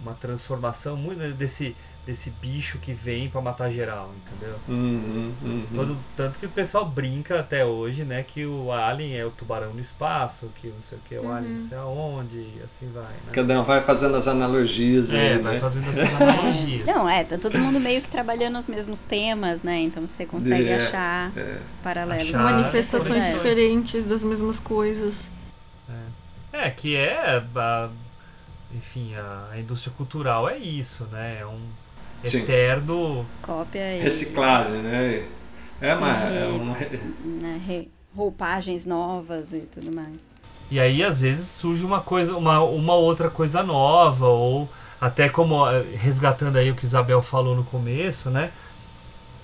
uma transformação muito né, desse desse bicho que vem pra matar geral, entendeu? Uhum, uhum. Todo- tanto que o pessoal brinca até hoje, né, que o alien é o tubarão no espaço, que não sei o que é o alien não sei aonde, e assim vai, né? Cada um vai fazendo as analogias É, aí, vai né? fazendo essas analogias. Não, é, tá todo mundo meio que trabalhando os mesmos temas, né? Então você consegue É, achar é. paralelos. Achar Manifestações diferentes das mesmas coisas. É, que é, a- enfim, a, a indústria cultural é isso, né? É um Sim. eterno Cópia e Reciclagem, né? É uma. É E- uma... né, re- roupagens novas e tudo mais. E aí, às vezes, surge uma coisa, uma, uma outra coisa nova, ou até como eh, resgatando aí o que Isabel falou no começo, né?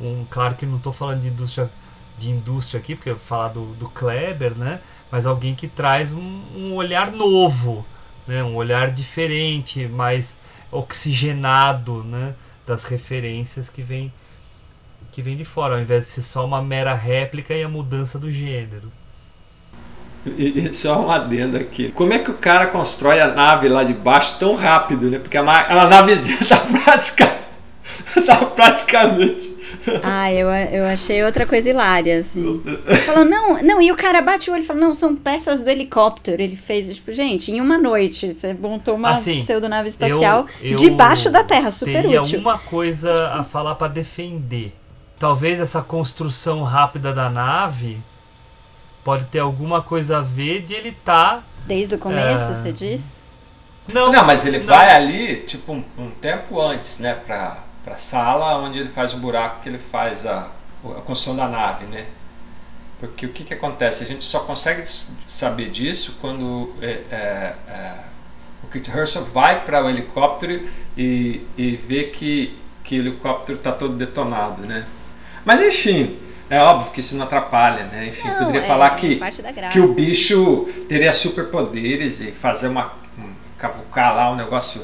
Um, claro que não estou falando de indústria, de indústria aqui, porque eu vou falar do, do Kleber, né? Mas alguém que traz um, um olhar novo, né? Um olhar diferente, mais oxigenado, né? Das referências que vem que vem de fora, ao invés de ser só uma mera réplica e a mudança do gênero. E, e só um adendo aqui. Como é que o cara constrói a nave lá de baixo tão rápido, né? Porque a, a navezinha tá, pratica, tá praticamente. Ah, eu, eu achei outra coisa hilária, assim. Ele falou, não, não, e o cara bate o olho e fala, não, são peças do helicóptero. Ele fez, tipo, gente, em uma noite, você montou uma Assim, pseudonave espacial eu- eu debaixo da Terra, super teria útil. uma coisa a falar para defender. Talvez essa construção rápida da nave pode ter alguma coisa a ver de ele tá Desde o começo, É. você diz? não, Não, mas ele não. vai ali, tipo, um, um tempo antes, né? Pra, pra sala onde ele faz o buraco que ele faz a, a construção da nave, né? Porque o que, que acontece? A gente só consegue saber disso quando é, é, é, o Kit Herschel vai para o helicóptero e, e vê que, que o helicóptero está todo detonado, né? Mas enfim, é óbvio que isso não atrapalha, né? Enfim, Não, poderia é falar que, que o bicho teria superpoderes e fazer uma um, cavucar lá um negócio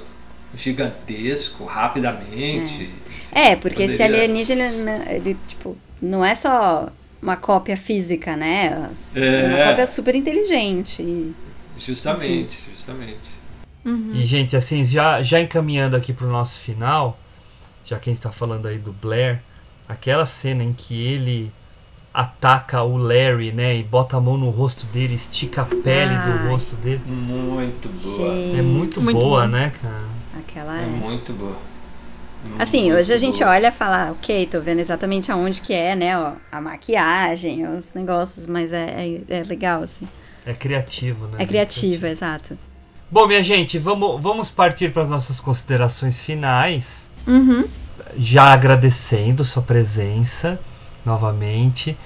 gigantesco rapidamente. É, porque esse Poderia- alienígena, ele, ele, tipo, não é só uma cópia física, né? É É. uma cópia super inteligente. e- Justamente, justamente. E, gente, assim, já, já encaminhando aqui pro nosso final, já que a gente tá falando aí do Blair, aquela cena em que ele ataca o Larry, né, e bota a mão no rosto dele, estica a pele Ai. do rosto dele. Muito boa. Gente, É muito, Muito boa, bom. né, cara? Aquela É é. muito boa. Assim, Muito hoje a gente boa. olha e fala, ok, tô vendo exatamente aonde que é, né? ó, a maquiagem, os negócios, mas é, é, é legal, assim. É criativo, né? É criativa, exato. Bom, minha gente, vamos, vamos partir para as nossas considerações finais. Uhum. Já agradecendo sua presença novamente.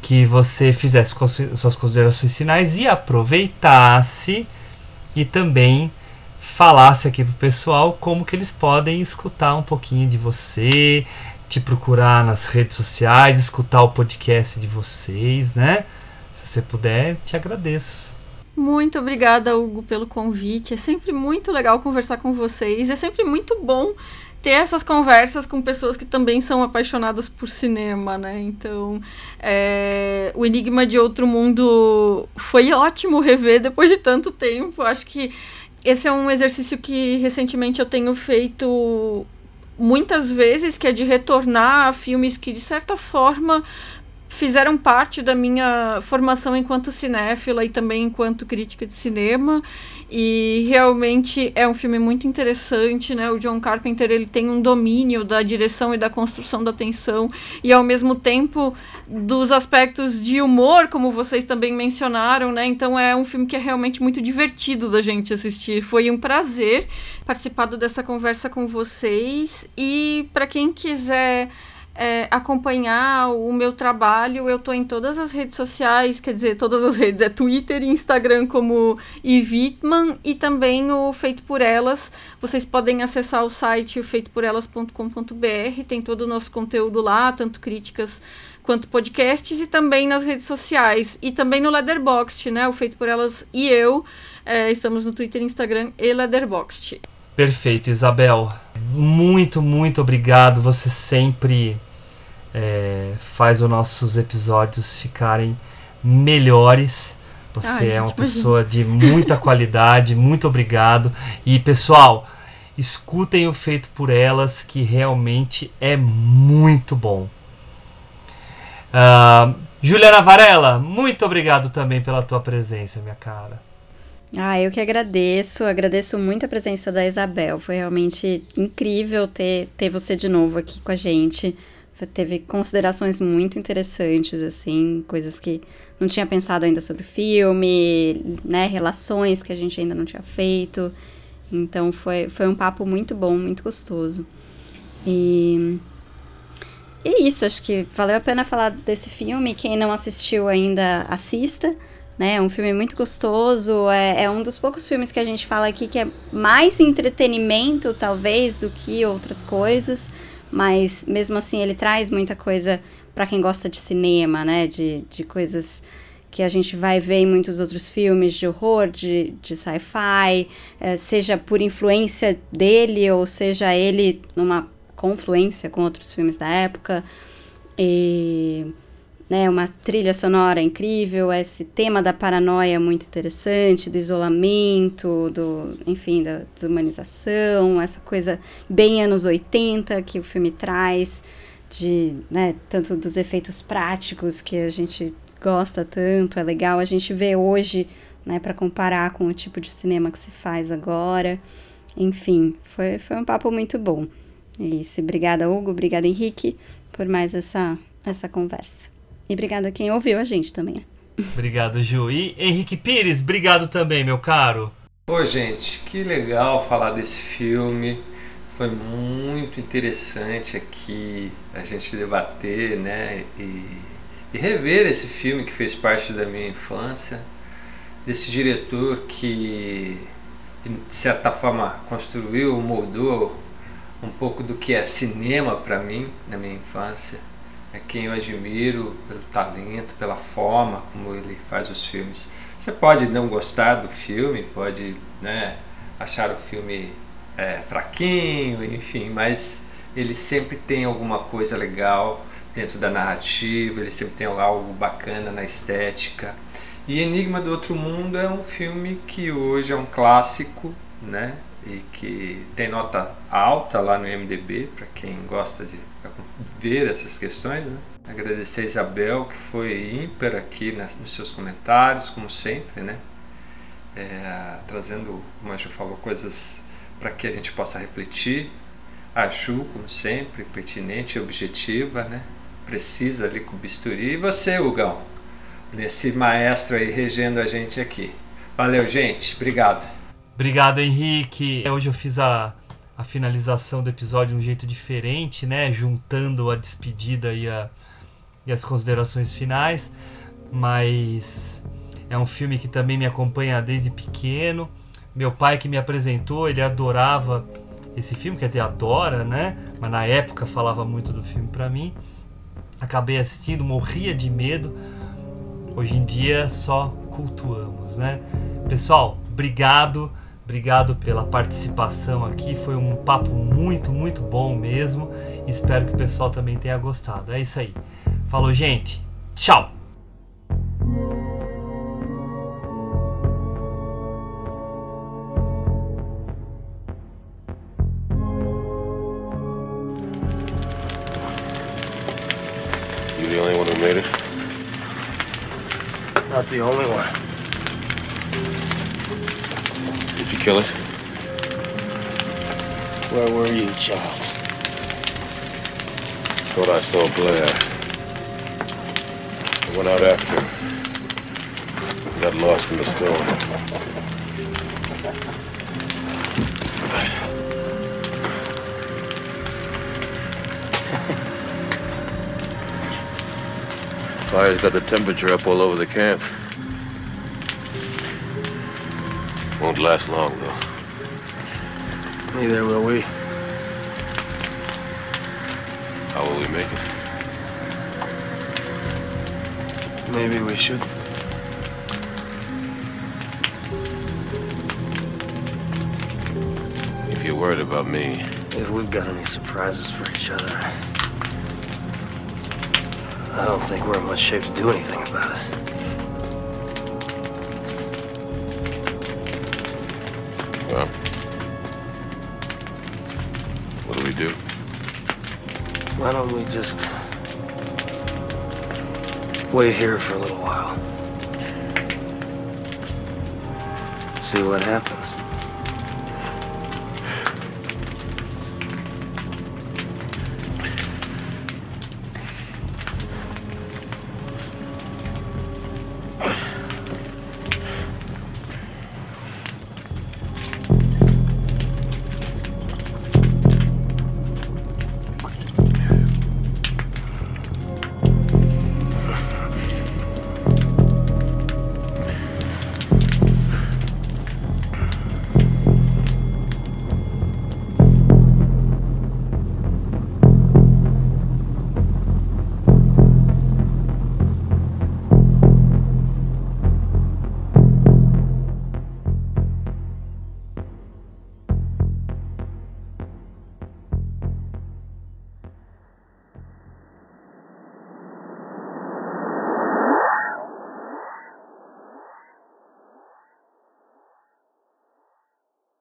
Que você fizesse suas considerações finais e aproveitasse e também falasse aqui pro pessoal como que eles podem escutar um pouquinho de você, te procurar nas redes sociais, escutar o podcast de vocês, né? Se você puder, te agradeço. Muito obrigada, Hugo, pelo convite. É sempre muito legal conversar com vocês. É sempre muito bom ter essas conversas com pessoas que também são apaixonadas por cinema, né? Então, é, o Enigma de Outro Mundo foi ótimo rever depois de tanto tempo. Acho que esse é um exercício que recentemente eu tenho feito muitas vezes, que é de retornar a filmes que, de certa forma, fizeram parte da minha formação enquanto cinéfila e também enquanto crítica de cinema e realmente é um filme muito interessante, né? O John Carpenter ele tem um domínio da direção e da construção da tensão e ao mesmo tempo dos aspectos de humor, como vocês também mencionaram, né? Então é um filme que é realmente muito divertido da gente assistir. Foi um prazer participar dessa conversa com vocês e para quem quiser é, acompanhar o meu trabalho, eu tô em todas as redes sociais, quer dizer, todas as redes, é Twitter e Instagram como Ivitman e também o Feito por Elas. Vocês podem acessar o site feitoporelas.com.br, tem todo o nosso conteúdo lá, tanto críticas quanto podcasts e também nas redes sociais e também no Leatherboxd, né? O Feito por Elas e eu é, estamos no Twitter, Instagram e Leatherboxd. Perfeito, Isabel. Muito, muito obrigado. Você sempre é, faz os nossos episódios ficarem melhores. Você Ai, é uma pessoa de muita qualidade, muito obrigado. E pessoal, escutem o feito por elas, que realmente é muito bom. Uh, Juliana Varela, muito obrigado também pela tua presença, minha cara. Ah, eu que agradeço, agradeço muito a presença da Isabel. Foi realmente incrível ter, ter você de novo aqui com a gente teve considerações muito interessantes, assim, coisas que não tinha pensado ainda sobre o filme, né, relações que a gente ainda não tinha feito. Então foi, foi um papo muito bom, muito gostoso. E, e é isso, acho que valeu a pena falar desse filme. Quem não assistiu ainda, assista. Né, é um filme muito gostoso, é, é um dos poucos filmes que a gente fala aqui que é mais entretenimento, talvez, do que outras coisas mas mesmo assim ele traz muita coisa para quem gosta de cinema, né? De, de coisas que a gente vai ver em muitos outros filmes de horror, de, de sci-fi, é, seja por influência dele ou seja ele numa confluência com outros filmes da época. E né, uma trilha sonora incrível, esse tema da paranoia muito interessante, do isolamento, do, enfim, da desumanização, essa coisa bem anos 80 que o filme traz, de, né, tanto dos efeitos práticos que a gente gosta tanto, é legal a gente ver hoje, né, para comparar com o tipo de cinema que se faz agora. Enfim, foi, foi um papo muito bom. É isso. Obrigada, Hugo. Obrigada, Henrique, por mais essa, essa conversa. E obrigada a quem ouviu a gente também. Obrigado, Ju. E Henrique Pires, obrigado também, meu caro. Pô, gente, que legal falar desse filme. Foi muito interessante aqui a gente debater, né? E, e rever esse filme que fez parte da minha infância. Desse diretor que, de certa forma, construiu, moldou um pouco do que é cinema para mim na minha infância é quem eu admiro pelo talento, pela forma como ele faz os filmes. Você pode não gostar do filme, pode né, achar o filme é, fraquinho, enfim, mas ele sempre tem alguma coisa legal dentro da narrativa, ele sempre tem algo bacana na estética. E Enigma do Outro Mundo é um filme que hoje é um clássico, né? E que tem nota alta lá no MDB, para quem gosta de ver essas questões. Né? Agradecer a Isabel, que foi ímpar aqui nas, nos seus comentários, como sempre, né? É, trazendo, como a Ju falou, coisas para que a gente possa refletir. A Ju, como sempre, pertinente e objetiva, né? Precisa ali com o bisturi. E você, Hugão, nesse maestro aí regendo a gente aqui. Valeu, gente. Obrigado. Obrigado, Henrique. Hoje eu fiz a a finalização do episódio de um jeito diferente, né? Juntando a despedida e, a, e as considerações finais. Mas é um filme que também me acompanha desde pequeno. Meu pai que me apresentou, ele adorava esse filme, quer dizer, adora, né? Mas na época falava muito do filme para mim. Acabei assistindo, morria de medo. hoje em dia só cultuamos, né? Pessoal, obrigado, obrigado pela participação aqui. Foi um papo muito, muito bom mesmo. Espero que o pessoal também tenha gostado. É isso aí. Falou, gente. Tchau. You the only one who made it? Not the only one. Did kill it? Where were you, Charles? Thought I saw Blair. I went out after him. Got lost in the storm. Fire's got the temperature up all over the camp. Won't last long, though. Neither will we. How will we make it? Maybe we should. If you're worried about me, If we've got any surprises for each other, I don't think we're in much shape to do anything about it. Do? Why don't we just wait here for a little while? See what happens.